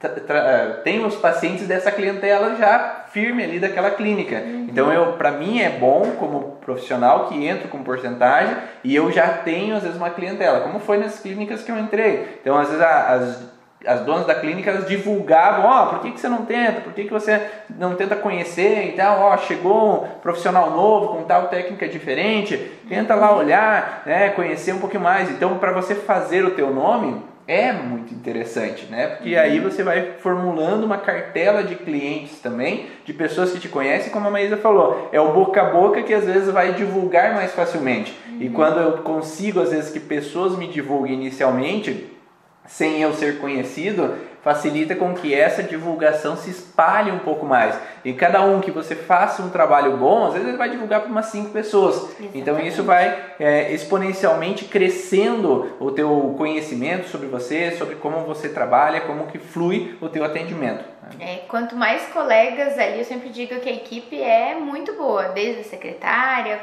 é, tenho os pacientes dessa clientela já firme ali daquela clínica. Uhum. Então eu, para mim é bom como profissional que entro com porcentagem e eu já tenho às vezes uma clientela, como foi nas clínicas que eu entrei. Então às vezes as as donas da clínica elas divulgavam, ó, oh, por que, que você não tenta? Por que, que você não tenta conhecer e tal? Ó, oh, chegou um profissional novo com tal técnica diferente, tenta lá olhar, né, conhecer um pouquinho mais. Então, para você fazer o teu nome é muito interessante, né? Porque uhum. aí você vai formulando uma cartela de clientes também, de pessoas que te conhecem, como a Maísa falou, é o boca a boca que às vezes vai divulgar mais facilmente. Uhum. E quando eu consigo às vezes que pessoas me divulguem inicialmente, sem eu ser conhecido, facilita com que essa divulgação se espalhe um pouco mais. E cada um que você faça um trabalho bom, às vezes ele vai divulgar para umas cinco pessoas. Exatamente. Então isso vai é, exponencialmente crescendo o teu conhecimento sobre você, sobre como você trabalha, como que flui o teu atendimento. É, quanto mais colegas ali, eu sempre digo que a equipe é muito boa, desde a secretária,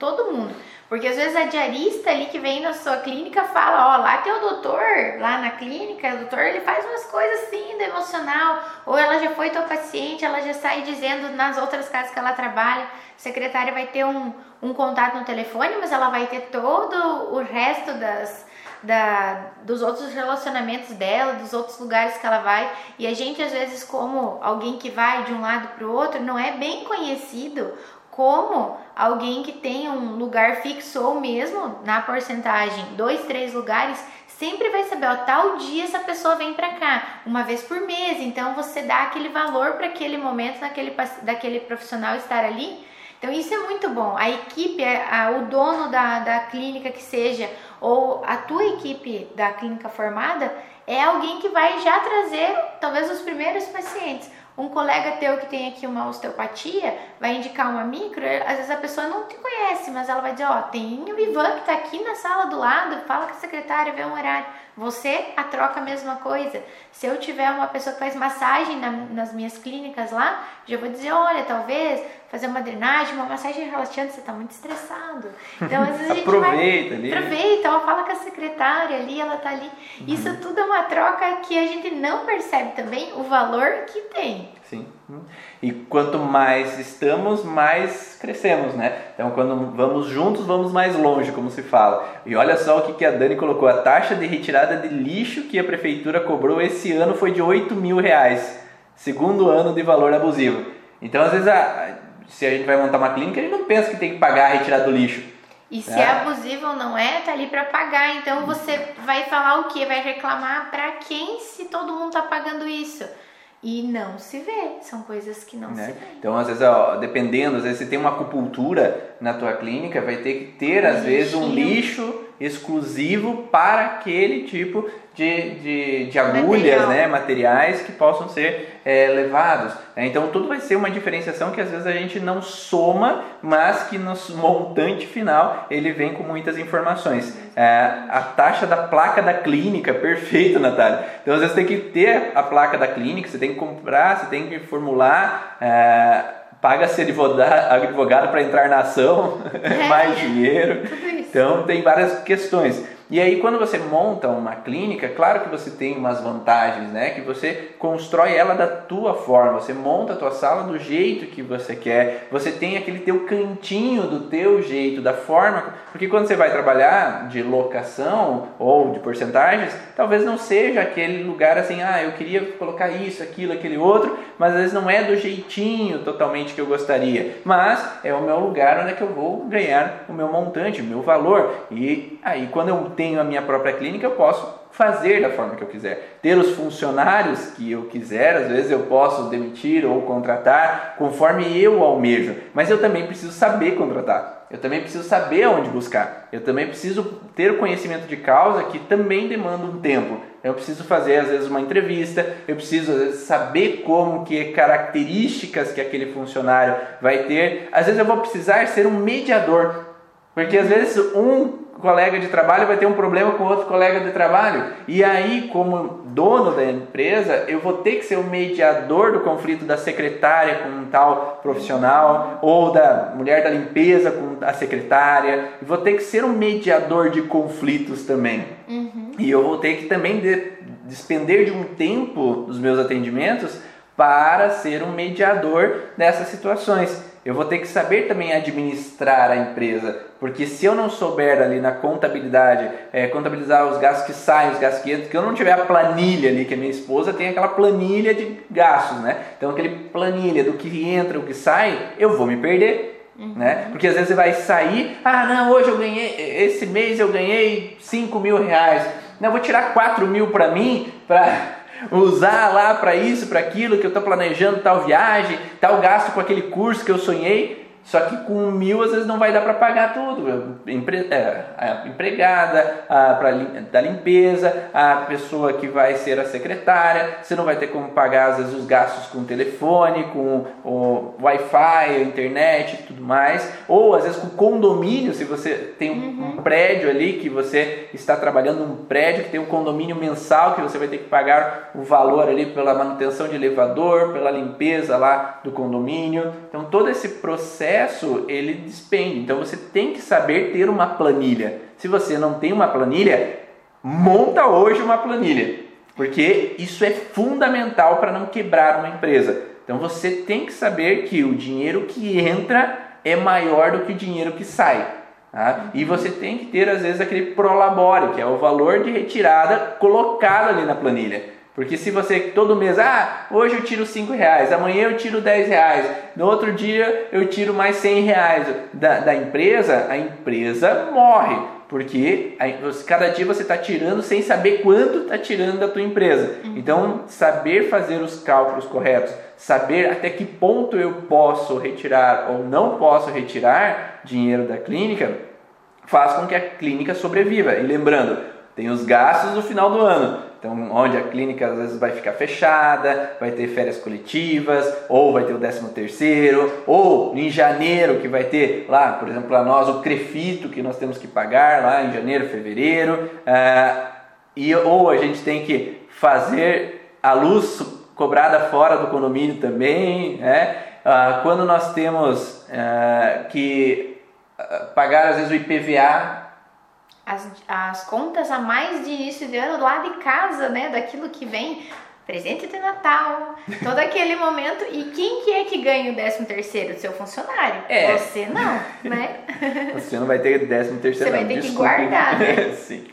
todo mundo. Porque às vezes a diarista ali que vem na sua clínica fala, ó, lá tem o doutor, lá na clínica, o doutor ele faz umas coisas assim do emocional, ou ela já foi tua paciente, ela já sai dizendo nas outras casas que ela trabalha, a secretária vai ter um, um contato no telefone, mas ela vai ter todo o resto das, da, dos outros relacionamentos dela, dos outros lugares que ela vai. E a gente, às vezes, como alguém que vai de um lado para o outro, não é bem conhecido como alguém que tem um lugar fixo ou mesmo na porcentagem dois, três lugares, sempre vai saber, ó, tal dia essa pessoa vem para cá, uma vez por mês, então você dá aquele valor para aquele momento, naquele, daquele profissional estar ali. Então isso é muito bom. A equipe, a, o dono da, da clínica que seja, ou a tua equipe da clínica formada, é alguém que vai já trazer talvez os primeiros pacientes um colega teu que tem aqui uma osteopatia vai indicar uma micro, às vezes a pessoa não te conhece, mas ela vai dizer, ó, oh, tem o Ivan que tá aqui na sala do lado, fala com a secretária, vê um horário. Você, a troca a mesma coisa. Se eu tiver uma pessoa que faz massagem na, nas minhas clínicas lá, já vou dizer, olha, talvez fazer uma drenagem, uma massagem relaxante, você está muito estressado. Então, às vezes a gente aproveita, vai, ali. aproveita, ela fala com a secretária ali, ela tá ali. Uhum. Isso tudo é uma troca que a gente não percebe também o valor que tem. Sim. E quanto mais estamos, mais crescemos, né? Então, quando vamos juntos, vamos mais longe, como se fala. E olha só o que, que a Dani colocou: a taxa de retirada de lixo que a prefeitura cobrou esse ano foi de 8 mil reais, segundo ano de valor abusivo. Então, às vezes, a, se a gente vai montar uma clínica, a gente não pensa que tem que pagar a retirada do lixo. E se é, é abusivo ou não é, tá ali para pagar. Então você vai falar o que? Vai reclamar para quem se todo mundo tá pagando isso? e não se vê. São coisas que não né? se vê. Então, às vezes, ó, dependendo, às vezes você tem uma acupuntura na tua clínica, vai ter que ter, às vezes, um lixo exclusivo para aquele tipo de, de, de agulhas, Material. né, materiais que possam ser é, levados. É, então tudo vai ser uma diferenciação que às vezes a gente não soma, mas que no montante final ele vem com muitas informações. É, a taxa da placa da clínica, perfeito, Natália. Então às vezes tem que ter a placa da clínica, você tem que comprar, você tem que formular. É, paga-se advogado para entrar na ação, é. mais dinheiro. Então tem várias questões. E aí quando você monta uma clínica, claro que você tem umas vantagens, né? Que você constrói ela da tua forma, você monta a tua sala do jeito que você quer, você tem aquele teu cantinho do teu jeito, da forma, porque quando você vai trabalhar de locação ou de porcentagens, talvez não seja aquele lugar assim, ah, eu queria colocar isso, aquilo, aquele outro, mas às vezes não é do jeitinho totalmente que eu gostaria, mas é o meu lugar onde é que eu vou ganhar o meu montante, o meu valor. E aí quando eu tenho a minha própria clínica, eu posso fazer da forma que eu quiser. Ter os funcionários que eu quiser, às vezes eu posso demitir ou contratar conforme eu almejo, mas eu também preciso saber contratar. Eu também preciso saber onde buscar. Eu também preciso ter o conhecimento de causa que também demanda um tempo. Eu preciso fazer às vezes uma entrevista, eu preciso às vezes saber como que características que aquele funcionário vai ter. Às vezes eu vou precisar ser um mediador, porque às vezes um colega de trabalho vai ter um problema com outro colega de trabalho. E aí, como dono da empresa, eu vou ter que ser o mediador do conflito da secretária com um tal profissional, ou da mulher da limpeza com a secretária. Eu vou ter que ser um mediador de conflitos também. Uhum. E eu vou ter que também de, despender de um tempo dos meus atendimentos para ser um mediador dessas situações. Eu vou ter que saber também administrar a empresa, porque se eu não souber ali na contabilidade, é, contabilizar os gastos que saem, os gastos que entram, que eu não tiver a planilha ali, que a minha esposa tem aquela planilha de gastos, né? Então, aquele planilha do que entra, o que sai, eu vou me perder. Uhum. Né? Porque às vezes você vai sair, ah não, hoje eu ganhei, esse mês eu ganhei 5 mil reais, não, eu vou tirar 4 mil para mim, para usar lá para isso, para aquilo que eu estou planejando, tal viagem, tal gasto com aquele curso que eu sonhei. Só que com mil às vezes não vai dar para pagar tudo. É, a empregada, a, pra, da limpeza, a pessoa que vai ser a secretária, você não vai ter como pagar às vezes os gastos com o telefone, com o Wi-Fi, a internet e tudo mais. Ou às vezes com condomínio, se você tem um, uhum. um prédio ali que você está trabalhando num prédio que tem um condomínio mensal que você vai ter que pagar o valor ali pela manutenção de elevador, pela limpeza lá do condomínio. Então todo esse processo processo ele despende. Então você tem que saber ter uma planilha. Se você não tem uma planilha, monta hoje uma planilha, porque isso é fundamental para não quebrar uma empresa. Então você tem que saber que o dinheiro que entra é maior do que o dinheiro que sai. Tá? E você tem que ter às vezes aquele prolabore, que é o valor de retirada colocado ali na planilha. Porque se você todo mês, ah, hoje eu tiro 5 reais, amanhã eu tiro 10 reais, no outro dia eu tiro mais 100 reais da, da empresa, a empresa morre. Porque cada dia você está tirando sem saber quanto está tirando da tua empresa. Uhum. Então, saber fazer os cálculos corretos, saber até que ponto eu posso retirar ou não posso retirar dinheiro da clínica, faz com que a clínica sobreviva. E lembrando, tem os gastos no final do ano. Então, onde a clínica às vezes vai ficar fechada, vai ter férias coletivas, ou vai ter o 13 terceiro, ou em janeiro que vai ter lá, por exemplo, para nós o crefito que nós temos que pagar lá em janeiro, fevereiro, uh, e ou a gente tem que fazer a luz cobrada fora do condomínio também, né? Uh, quando nós temos uh, que pagar às vezes o IPVA as, as contas a mais de início de ano lá de casa, né? Daquilo que vem presente de Natal, todo aquele momento. E quem que é que ganha o 13 terceiro? Seu funcionário. É. Você não, né? Você não vai ter 13 terceiro. Você vai ter Desculpa. que guardar, né? Sim.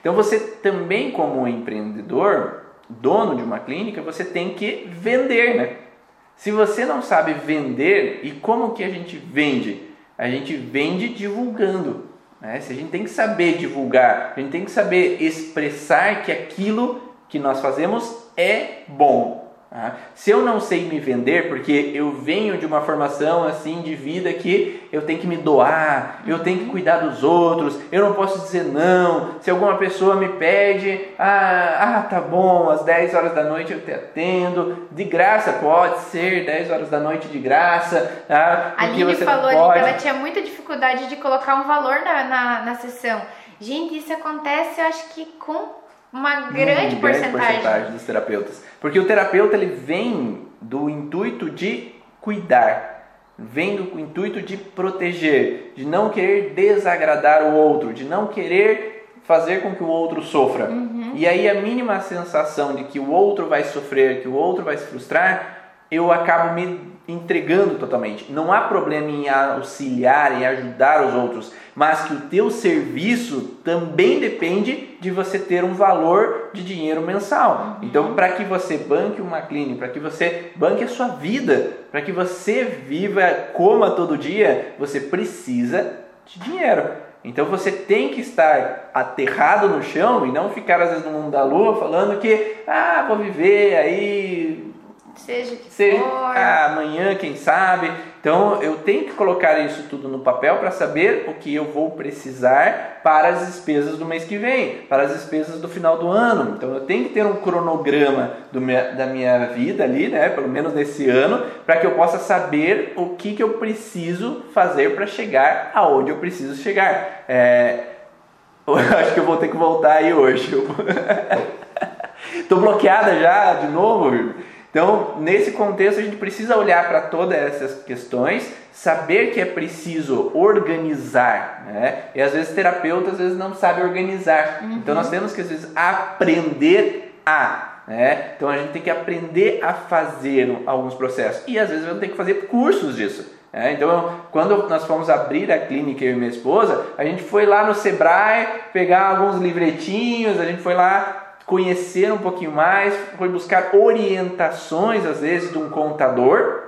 Então você também como empreendedor, dono de uma clínica, você tem que vender, né? Se você não sabe vender, e como que a gente vende? A gente vende divulgando. Né? Se a gente tem que saber divulgar, a gente tem que saber expressar que aquilo que nós fazemos é bom. Tá? Se eu não sei me vender, porque eu venho de uma formação assim de vida que eu tenho que me doar, eu tenho que cuidar dos outros, eu não posso dizer não. Se alguma pessoa me pede, ah, ah tá bom, às 10 horas da noite eu te atendo, de graça, pode ser 10 horas da noite de graça. Tá? A Aline falou que ela tinha muita dificuldade de colocar um valor na, na, na sessão. Gente, isso acontece, eu acho que com uma grande, hum, porcentagem. grande porcentagem dos terapeutas. Porque o terapeuta ele vem do intuito de cuidar, vem do intuito de proteger, de não querer desagradar o outro, de não querer fazer com que o outro sofra. Uhum. E aí a mínima sensação de que o outro vai sofrer, que o outro vai se frustrar, eu acabo me entregando totalmente. Não há problema em auxiliar e ajudar os outros, mas que o teu serviço também depende de você ter um valor de dinheiro mensal. Uhum. Então, para que você banque uma clínica, para que você banque a sua vida, para que você viva, coma todo dia, você precisa de dinheiro. Então você tem que estar aterrado no chão e não ficar às vezes no mundo da lua falando que ah, vou viver aí Seja que Seja, for. Ah, amanhã, quem sabe. Então eu tenho que colocar isso tudo no papel para saber o que eu vou precisar para as despesas do mês que vem, para as despesas do final do ano. Então eu tenho que ter um cronograma minha, da minha vida ali, né? Pelo menos nesse ano, para que eu possa saber o que, que eu preciso fazer para chegar aonde eu preciso chegar. É, eu acho que eu vou ter que voltar aí hoje. Estou bloqueada já de novo. Então, nesse contexto, a gente precisa olhar para todas essas questões, saber que é preciso organizar, né? E às vezes terapeutas às vezes não sabe organizar. Uhum. Então, nós temos que às vezes aprender a, né? Então, a gente tem que aprender a fazer alguns processos e às vezes vamos ter que fazer cursos disso. É, então, quando nós fomos abrir a clínica, eu e minha esposa, a gente foi lá no Sebrae pegar alguns livretinhos, a gente foi lá conhecer um pouquinho mais, foi buscar orientações, às vezes, de um contador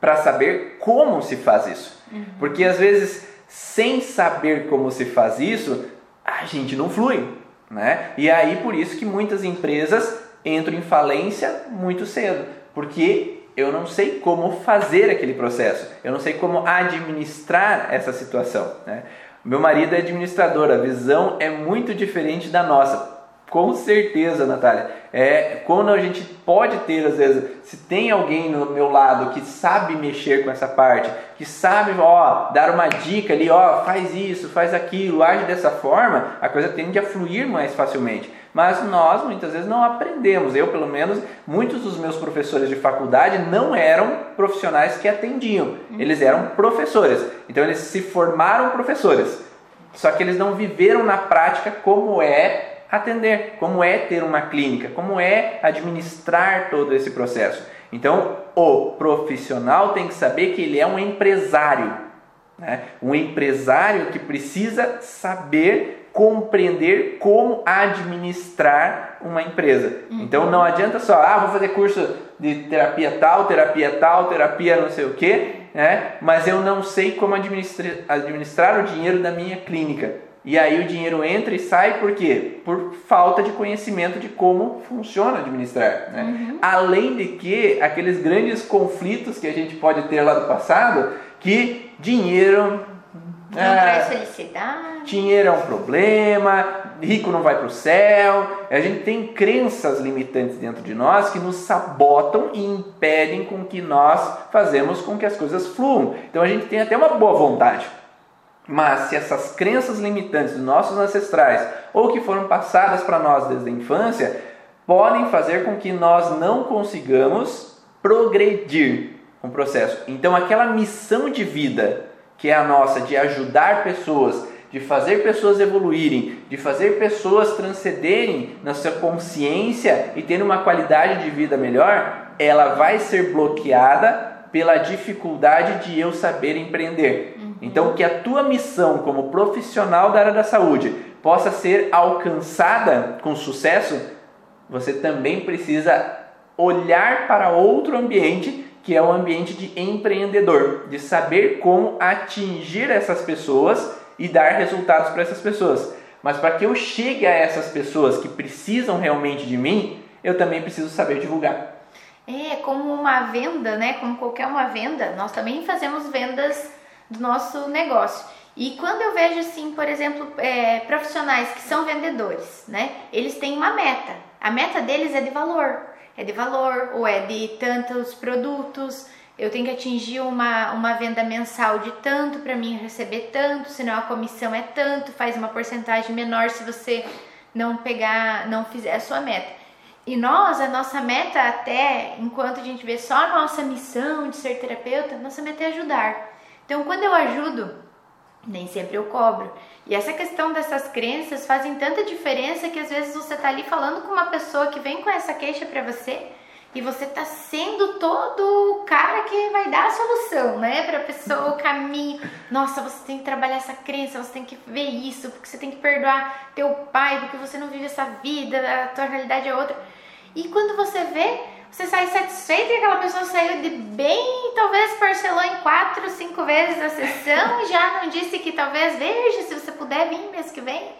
para saber como se faz isso. Uhum. Porque às vezes, sem saber como se faz isso, a gente não flui. Né? E aí por isso que muitas empresas entram em falência muito cedo, porque eu não sei como fazer aquele processo, eu não sei como administrar essa situação. Né? Meu marido é administrador, a visão é muito diferente da nossa. Com certeza, Natália. É quando a gente pode ter, às vezes, se tem alguém no meu lado que sabe mexer com essa parte, que sabe, ó, dar uma dica ali, ó, faz isso, faz aquilo, age dessa forma, a coisa tende a fluir mais facilmente. Mas nós muitas vezes não aprendemos. Eu, pelo menos, muitos dos meus professores de faculdade não eram profissionais que atendiam. Eles eram professores. Então eles se formaram professores. Só que eles não viveram na prática como é atender, como é ter uma clínica, como é administrar todo esse processo. Então, o profissional tem que saber que ele é um empresário, né? um empresário que precisa saber compreender como administrar uma empresa. Uhum. Então não adianta só, ah, vou fazer curso de terapia tal, terapia tal, terapia não sei o que, né? mas eu não sei como administrar, administrar o dinheiro da minha clínica. E aí o dinheiro entra e sai por quê? Por falta de conhecimento de como funciona administrar. Né? Uhum. Além de que aqueles grandes conflitos que a gente pode ter lá do passado, que dinheiro. Não ah, traz felicidade. Dinheiro é um problema, rico não vai para o céu. A gente tem crenças limitantes dentro de nós que nos sabotam e impedem com que nós fazemos com que as coisas fluam. Então a gente tem até uma boa vontade. Mas se essas crenças limitantes dos nossos ancestrais ou que foram passadas para nós desde a infância podem fazer com que nós não consigamos progredir um processo. Então, aquela missão de vida que é a nossa de ajudar pessoas, de fazer pessoas evoluírem, de fazer pessoas transcenderem na sua consciência e terem uma qualidade de vida melhor, ela vai ser bloqueada pela dificuldade de eu saber empreender. Então, que a tua missão como profissional da área da saúde possa ser alcançada com sucesso, você também precisa olhar para outro ambiente que é o ambiente de empreendedor, de saber como atingir essas pessoas e dar resultados para essas pessoas. Mas para que eu chegue a essas pessoas que precisam realmente de mim, eu também preciso saber divulgar. É como uma venda, né? Como qualquer uma venda, nós também fazemos vendas do nosso negócio. E quando eu vejo assim, por exemplo, é, profissionais que são vendedores, né? Eles têm uma meta. A meta deles é de valor. É de valor ou é de tantos produtos. Eu tenho que atingir uma, uma venda mensal de tanto para mim receber tanto, senão a comissão é tanto, faz uma porcentagem menor se você não pegar, não fizer a sua meta. E nós, a nossa meta até, enquanto a gente vê só a nossa missão de ser terapeuta, nossa meta é ajudar. Então, quando eu ajudo, nem sempre eu cobro. E essa questão dessas crenças fazem tanta diferença que às vezes você tá ali falando com uma pessoa que vem com essa queixa para você e você tá sendo todo o cara que vai dar a solução, né, para pessoa o caminho. Nossa, você tem que trabalhar essa crença, você tem que ver isso, porque você tem que perdoar teu pai, porque você não vive essa vida, a tua realidade é outra. E quando você vê, você sai satisfeito e aquela pessoa saiu de bem, talvez parcelou em quatro, cinco vezes a sessão já não disse que talvez veja se você puder vir mês que vem.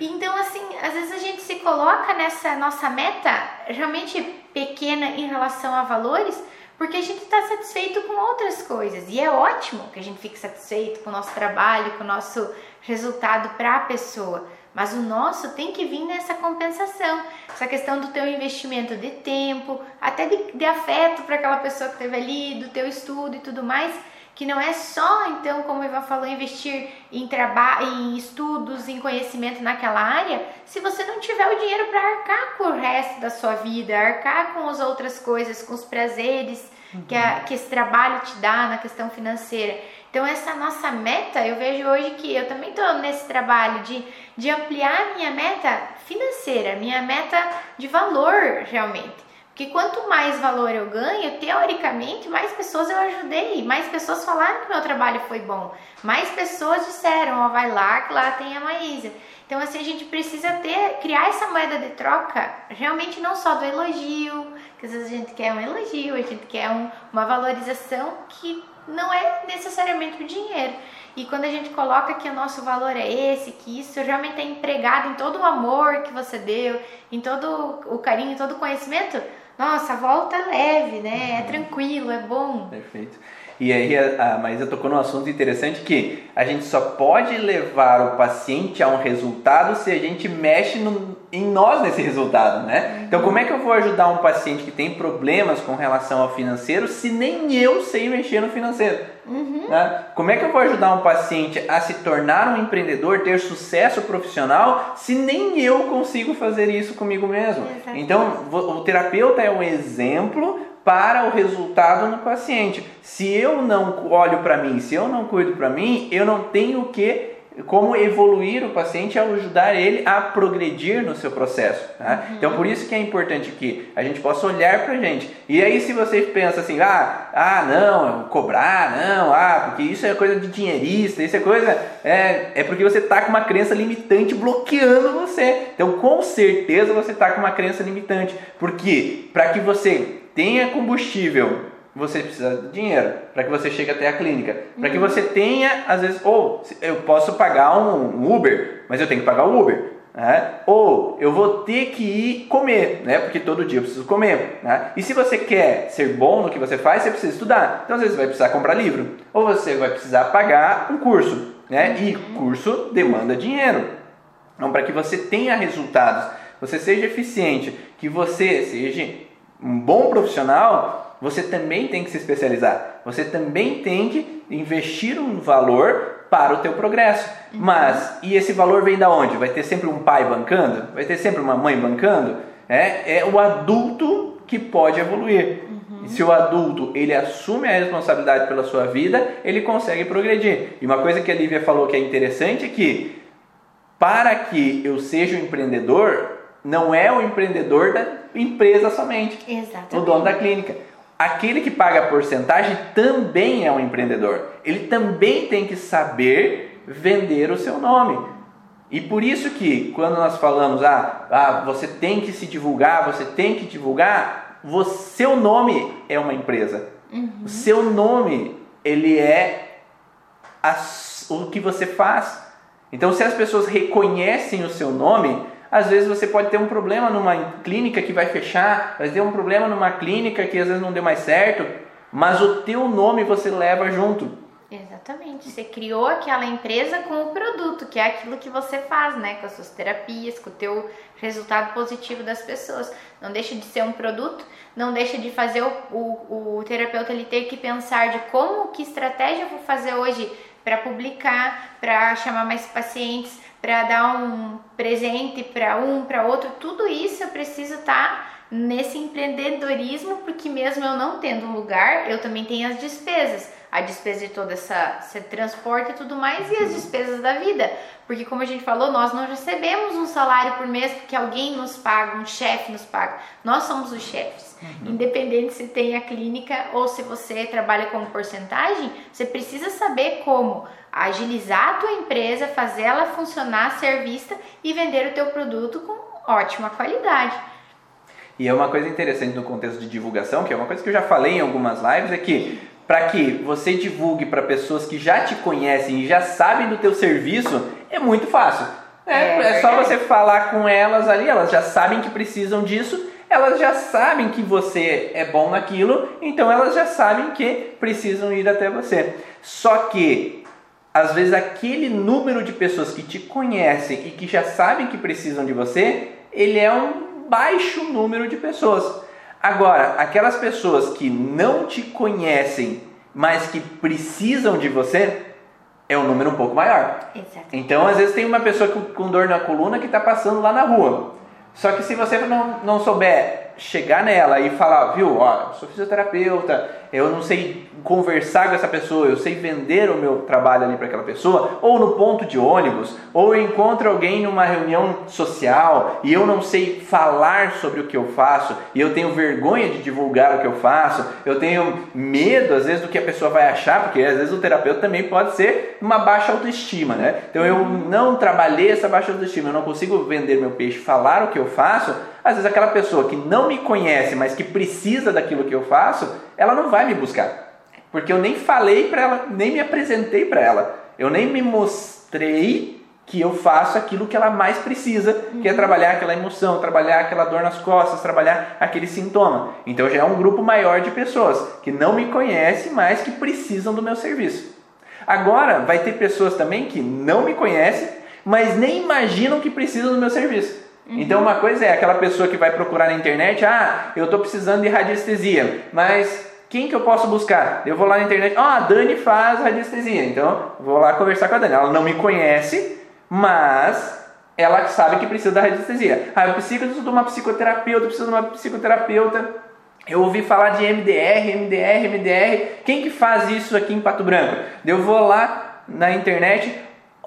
Então, assim, às vezes a gente se coloca nessa nossa meta realmente pequena em relação a valores, porque a gente está satisfeito com outras coisas. E é ótimo que a gente fique satisfeito com o nosso trabalho, com o nosso resultado para a pessoa. Mas o nosso tem que vir nessa compensação, essa questão do teu investimento de tempo, até de, de afeto para aquela pessoa que esteve ali, do teu estudo e tudo mais, que não é só, então, como o Ivan falou, investir em trabalho, em estudos, em conhecimento naquela área, se você não tiver o dinheiro para arcar com o resto da sua vida, arcar com as outras coisas, com os prazeres uhum. que, a, que esse trabalho te dá na questão financeira. Então, essa nossa meta, eu vejo hoje que eu também estou nesse trabalho de, de ampliar minha meta financeira, minha meta de valor realmente. Porque quanto mais valor eu ganho, teoricamente, mais pessoas eu ajudei, mais pessoas falaram que meu trabalho foi bom, mais pessoas disseram, ó, oh, vai lá que lá tem a Maísa. Então, assim, a gente precisa ter, criar essa moeda de troca, realmente não só do elogio, que às vezes a gente quer um elogio, a gente quer um, uma valorização que não é necessariamente o dinheiro. E quando a gente coloca que o nosso valor é esse, que isso realmente é empregado em todo o amor que você deu, em todo o carinho, em todo o conhecimento, nossa, volta leve, né? É tranquilo, é bom. Perfeito. E aí a, a Maísa tocou num assunto interessante que a gente só pode levar o paciente a um resultado se a gente mexe no, em nós nesse resultado, né? Então como é que eu vou ajudar um paciente que tem problemas com relação ao financeiro se nem eu sei mexer no financeiro? Uhum. Né? Como é que eu vou ajudar um paciente a se tornar um empreendedor, ter sucesso profissional, se nem eu consigo fazer isso comigo mesmo? Então o terapeuta é um exemplo para o resultado no paciente. Se eu não olho para mim, se eu não cuido para mim, eu não tenho que como evoluir o paciente ao ajudar ele a progredir no seu processo. Tá? Uhum. Então, por isso que é importante que a gente possa olhar para a gente. E aí, se você pensa assim, ah, ah, não, cobrar, não, ah, porque isso é coisa de dinheirista, isso é coisa, é, é porque você está com uma crença limitante bloqueando você. Então, com certeza você está com uma crença limitante, porque para que você tenha combustível, você precisa de dinheiro para que você chegue até a clínica. Para que uhum. você tenha, às vezes, ou eu posso pagar um Uber, mas eu tenho que pagar o Uber. Né? Ou eu vou ter que ir comer, né? porque todo dia eu preciso comer. Né? E se você quer ser bom no que você faz, você precisa estudar. Então, às vezes, você vai precisar comprar livro. Ou você vai precisar pagar um curso. Né? E uhum. curso demanda dinheiro. Então, para que você tenha resultados, você seja eficiente, que você seja um bom profissional, você também tem que se especializar. Você também tem que investir um valor para o teu progresso. Uhum. Mas, e esse valor vem da onde? Vai ter sempre um pai bancando? Vai ter sempre uma mãe bancando? É, é o adulto que pode evoluir. Uhum. E se o adulto ele assume a responsabilidade pela sua vida, ele consegue progredir. E uma coisa que a Lívia falou que é interessante é que para que eu seja um empreendedor, não é o empreendedor da empresa somente, Exatamente. o dono da clínica. Aquele que paga a porcentagem também é um empreendedor. Ele também tem que saber vender o seu nome. E por isso que quando nós falamos, ah, ah você tem que se divulgar, você tem que divulgar, o seu nome é uma empresa. Uhum. O seu nome, ele é a, o que você faz. Então, se as pessoas reconhecem o seu nome, às vezes você pode ter um problema numa clínica que vai fechar, vai ter um problema numa clínica que às vezes não deu mais certo, mas o teu nome você leva junto. Exatamente. Você criou aquela empresa com o produto, que é aquilo que você faz, né? Com as suas terapias, com o teu resultado positivo das pessoas. Não deixa de ser um produto, não deixa de fazer o, o, o terapeuta ele ter que pensar de como, que estratégia eu vou fazer hoje para publicar, para chamar mais pacientes, para dar um presente para um, para outro, tudo isso eu preciso estar tá nesse empreendedorismo, porque mesmo eu não tendo um lugar, eu também tenho as despesas. A despesa de todo essa, esse transporte e tudo mais, e as despesas da vida. Porque, como a gente falou, nós não recebemos um salário por mês porque alguém nos paga, um chefe nos paga. Nós somos os chefes. Uhum. Independente se tem a clínica ou se você trabalha com porcentagem, você precisa saber como agilizar a tua empresa, fazer ela funcionar, ser vista e vender o teu produto com ótima qualidade. E é uma coisa interessante no contexto de divulgação, que é uma coisa que eu já falei em algumas lives, é que para que você divulgue para pessoas que já te conhecem e já sabem do teu serviço, é muito fácil. É, é, é só você falar com elas ali, elas já sabem que precisam disso, elas já sabem que você é bom naquilo, então elas já sabem que precisam ir até você. Só que às vezes aquele número de pessoas que te conhecem e que já sabem que precisam de você, ele é um baixo número de pessoas. Agora, aquelas pessoas que não te conhecem, mas que precisam de você, é um número um pouco maior. Exato. Então, às vezes tem uma pessoa com dor na coluna que está passando lá na rua. Só que se você não, não souber chegar nela e falar, viu, ó, sou fisioterapeuta, eu não sei conversar com essa pessoa, eu sei vender o meu trabalho ali para aquela pessoa, ou no ponto de ônibus, ou eu encontro alguém numa reunião social e eu não sei falar sobre o que eu faço, e eu tenho vergonha de divulgar o que eu faço, eu tenho medo às vezes do que a pessoa vai achar, porque às vezes o terapeuta também pode ser uma baixa autoestima, né? Então eu não trabalhei essa baixa autoestima, eu não consigo vender meu peixe, falar o que eu faço, às vezes aquela pessoa que não me conhece, mas que precisa daquilo que eu faço, ela não vai me buscar. Porque eu nem falei para ela, nem me apresentei para ela. Eu nem me mostrei que eu faço aquilo que ela mais precisa, que é trabalhar aquela emoção, trabalhar aquela dor nas costas, trabalhar aquele sintoma. Então já é um grupo maior de pessoas que não me conhecem, mas que precisam do meu serviço. Agora vai ter pessoas também que não me conhecem, mas nem imaginam que precisam do meu serviço. Uhum. Então uma coisa é aquela pessoa que vai procurar na internet, ah, eu estou precisando de radiestesia, mas quem que eu posso buscar? Eu vou lá na internet, ah, a Dani faz radiestesia, então vou lá conversar com a Dani. Ela não me conhece, mas ela sabe que precisa da radiestesia. Ah, eu preciso de uma psicoterapeuta, eu preciso de uma psicoterapeuta. Eu ouvi falar de MDR, MDR, MDR. Quem que faz isso aqui em Pato Branco? Eu vou lá na internet,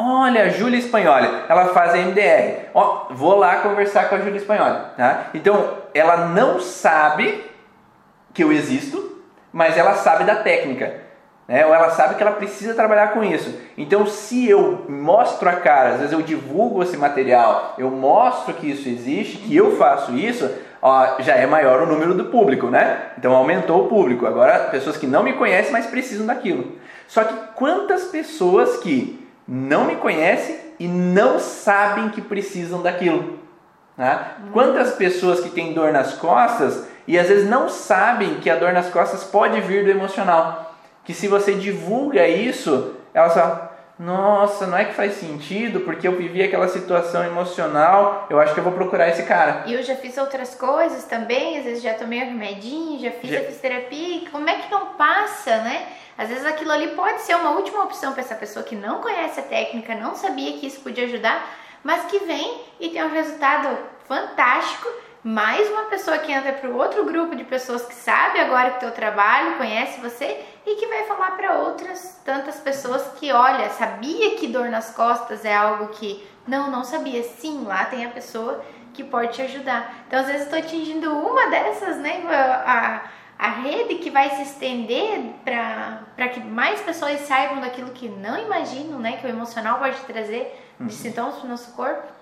olha, Júlia Espanhola, ela faz MDR. Ó, vou lá conversar com a Júlia Espanhola, tá? Então, ela não sabe que eu existo, mas ela sabe da técnica né? ou ela sabe que ela precisa trabalhar com isso. Então, se eu mostro a cara, às vezes eu divulgo esse material, eu mostro que isso existe, que eu faço isso, ó, já é maior o número do público, né? Então aumentou o público. Agora, pessoas que não me conhecem, mas precisam daquilo. Só que quantas pessoas que não me conhecem e não sabem que precisam daquilo? Né? Quantas pessoas que têm dor nas costas e às vezes não sabem que a dor nas costas pode vir do emocional? que se você divulga isso, elas falam, nossa, não é que faz sentido, porque eu vivi aquela situação emocional, eu acho que eu vou procurar esse cara. E eu já fiz outras coisas também, às vezes já tomei um remedinho, já fiz já... a fisioterapia, como é que não passa, né? Às vezes aquilo ali pode ser uma última opção para essa pessoa que não conhece a técnica, não sabia que isso podia ajudar, mas que vem e tem um resultado fantástico mais uma pessoa que entra para o outro grupo de pessoas que sabe agora que teu trabalho, conhece você e que vai falar para outras tantas pessoas que, olha, sabia que dor nas costas é algo que não, não sabia. Sim, lá tem a pessoa que pode te ajudar. Então, às vezes estou atingindo uma dessas, né, a, a rede que vai se estender para que mais pessoas saibam daquilo que não imaginam, né, que o emocional pode trazer de uhum. sintomas para o nosso corpo.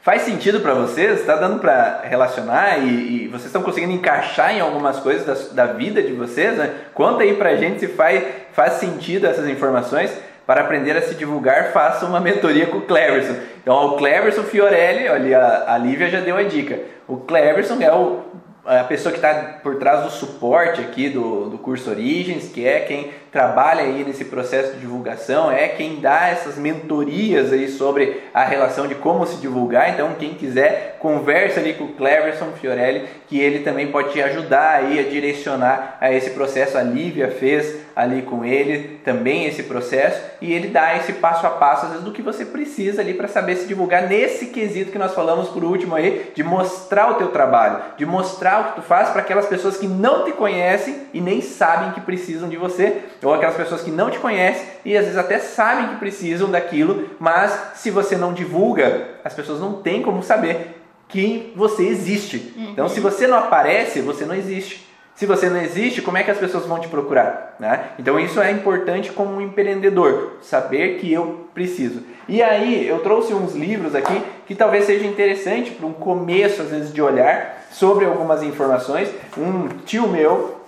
Faz sentido para vocês? Está dando para relacionar e, e, vocês estão conseguindo encaixar em algumas coisas da, da vida de vocês? Né? Conta aí para gente se faz, faz sentido essas informações. Para aprender a se divulgar, faça uma mentoria com o Cleverson. Então, o Cleverson Fiorelli, olha, a, a Lívia já deu a dica. O Cleverson é o a pessoa que está por trás do suporte aqui do, do curso Origens, que é quem trabalha aí nesse processo de divulgação, é quem dá essas mentorias aí sobre a relação de como se divulgar. Então, quem quiser, conversa ali com o Cleverson Fiorelli, que ele também pode te ajudar aí a direcionar a esse processo. A Lívia fez ali com ele também esse processo e ele dá esse passo a passo às vezes do que você precisa ali para saber se divulgar nesse quesito que nós falamos por último aí, de mostrar o teu trabalho, de mostrar o que tu faz para aquelas pessoas que não te conhecem e nem sabem que precisam de você ou aquelas pessoas que não te conhecem e às vezes até sabem que precisam daquilo, mas se você não divulga, as pessoas não têm como saber que você existe. Uhum. Então, se você não aparece, você não existe. Se você não existe, como é que as pessoas vão te procurar? Né? Então, isso é importante como um empreendedor, saber que eu preciso. E aí, eu trouxe uns livros aqui que talvez seja interessante para um começo, às vezes, de olhar sobre algumas informações. Um tio meu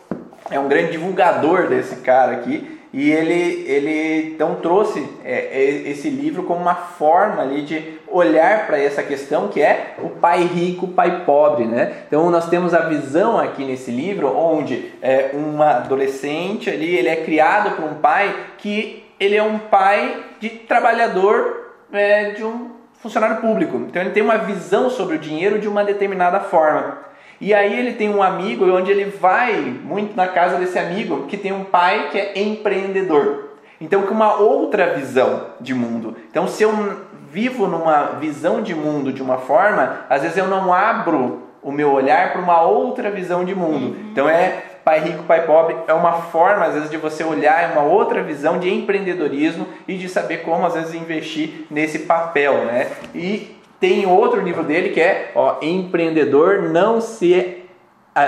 é um grande divulgador desse cara aqui, e ele, ele então trouxe é, é, esse livro como uma forma ali de olhar para essa questão que é o pai rico, o pai pobre, né? Então nós temos a visão aqui nesse livro onde é, uma adolescente ali ele é criado por um pai que ele é um pai de trabalhador é, de um funcionário público. Então ele tem uma visão sobre o dinheiro de uma determinada forma. E aí ele tem um amigo onde ele vai muito na casa desse amigo que tem um pai que é empreendedor. Então com uma outra visão de mundo. Então se eu vivo numa visão de mundo de uma forma, às vezes eu não abro o meu olhar para uma outra visão de mundo. Uhum. Então é pai rico, pai pobre, é uma forma às vezes de você olhar uma outra visão de empreendedorismo e de saber como às vezes investir nesse papel, né? E tem outro livro dele que é ó, Empreendedor não se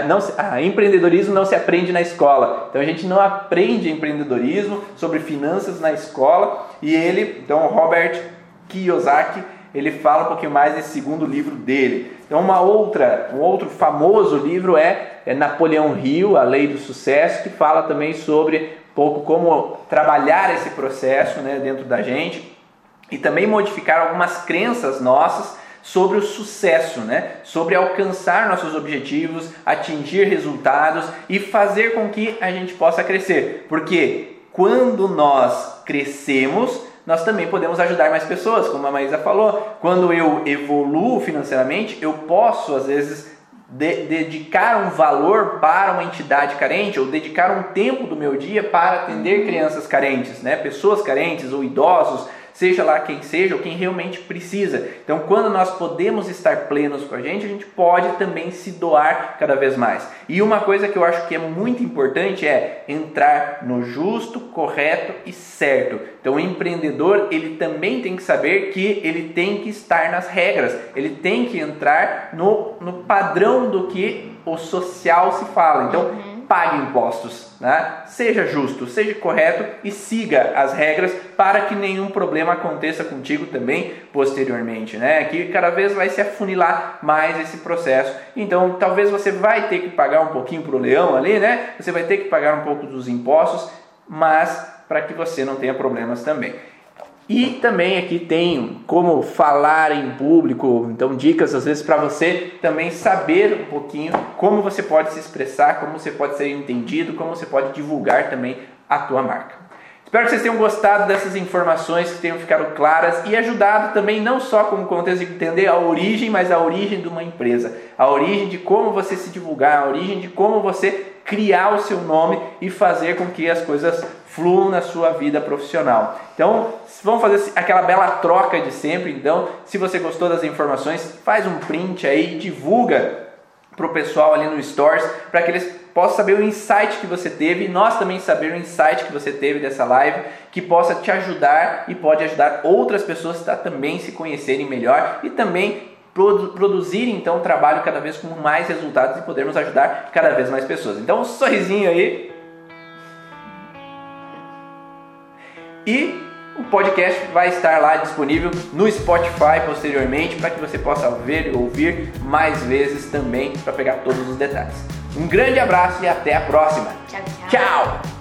não ah, empreendedorismo não se aprende na escola. Então a gente não aprende empreendedorismo sobre finanças na escola. E ele, então Robert Kiyosaki, ele fala um pouquinho mais nesse segundo livro dele. Então uma outra, um outro famoso livro é, é Napoleão Hill, A Lei do Sucesso, que fala também sobre um pouco como trabalhar esse processo né, dentro da gente. E também modificar algumas crenças nossas sobre o sucesso, né? Sobre alcançar nossos objetivos, atingir resultados e fazer com que a gente possa crescer. Porque quando nós crescemos, nós também podemos ajudar mais pessoas, como a Maísa falou. Quando eu evoluo financeiramente, eu posso às vezes de, dedicar um valor para uma entidade carente ou dedicar um tempo do meu dia para atender crianças carentes, né? Pessoas carentes ou idosos seja lá quem seja ou quem realmente precisa. Então, quando nós podemos estar plenos com a gente, a gente pode também se doar cada vez mais. E uma coisa que eu acho que é muito importante é entrar no justo, correto e certo. Então, o empreendedor, ele também tem que saber que ele tem que estar nas regras, ele tem que entrar no, no padrão do que o social se fala. Então, uhum pague impostos, né? seja justo, seja correto e siga as regras para que nenhum problema aconteça contigo também posteriormente, né? Que cada vez vai se afunilar mais esse processo. Então, talvez você vai ter que pagar um pouquinho para o leão ali, né? Você vai ter que pagar um pouco dos impostos, mas para que você não tenha problemas também. E também aqui tem como falar em público, então dicas às vezes para você também saber um pouquinho como você pode se expressar, como você pode ser entendido, como você pode divulgar também a tua marca. Espero que vocês tenham gostado dessas informações, que tenham ficado claras e ajudado também não só como contexto de entender a origem, mas a origem de uma empresa, a origem de como você se divulgar, a origem de como você criar o seu nome e fazer com que as coisas fluam na sua vida profissional. Então, vamos fazer aquela bela troca de sempre. Então, se você gostou das informações, faz um print aí, divulga para o pessoal ali no Stores, para que eles possam saber o insight que você teve e nós também saber o insight que você teve dessa live, que possa te ajudar e pode ajudar outras pessoas a também se conhecerem melhor e também produzir então um trabalho cada vez com mais resultados e podermos ajudar cada vez mais pessoas. Então, um sorrisinho aí. E o podcast vai estar lá disponível no Spotify posteriormente para que você possa ver e ouvir mais vezes também para pegar todos os detalhes. Um grande abraço e até a próxima. tchau. tchau. tchau.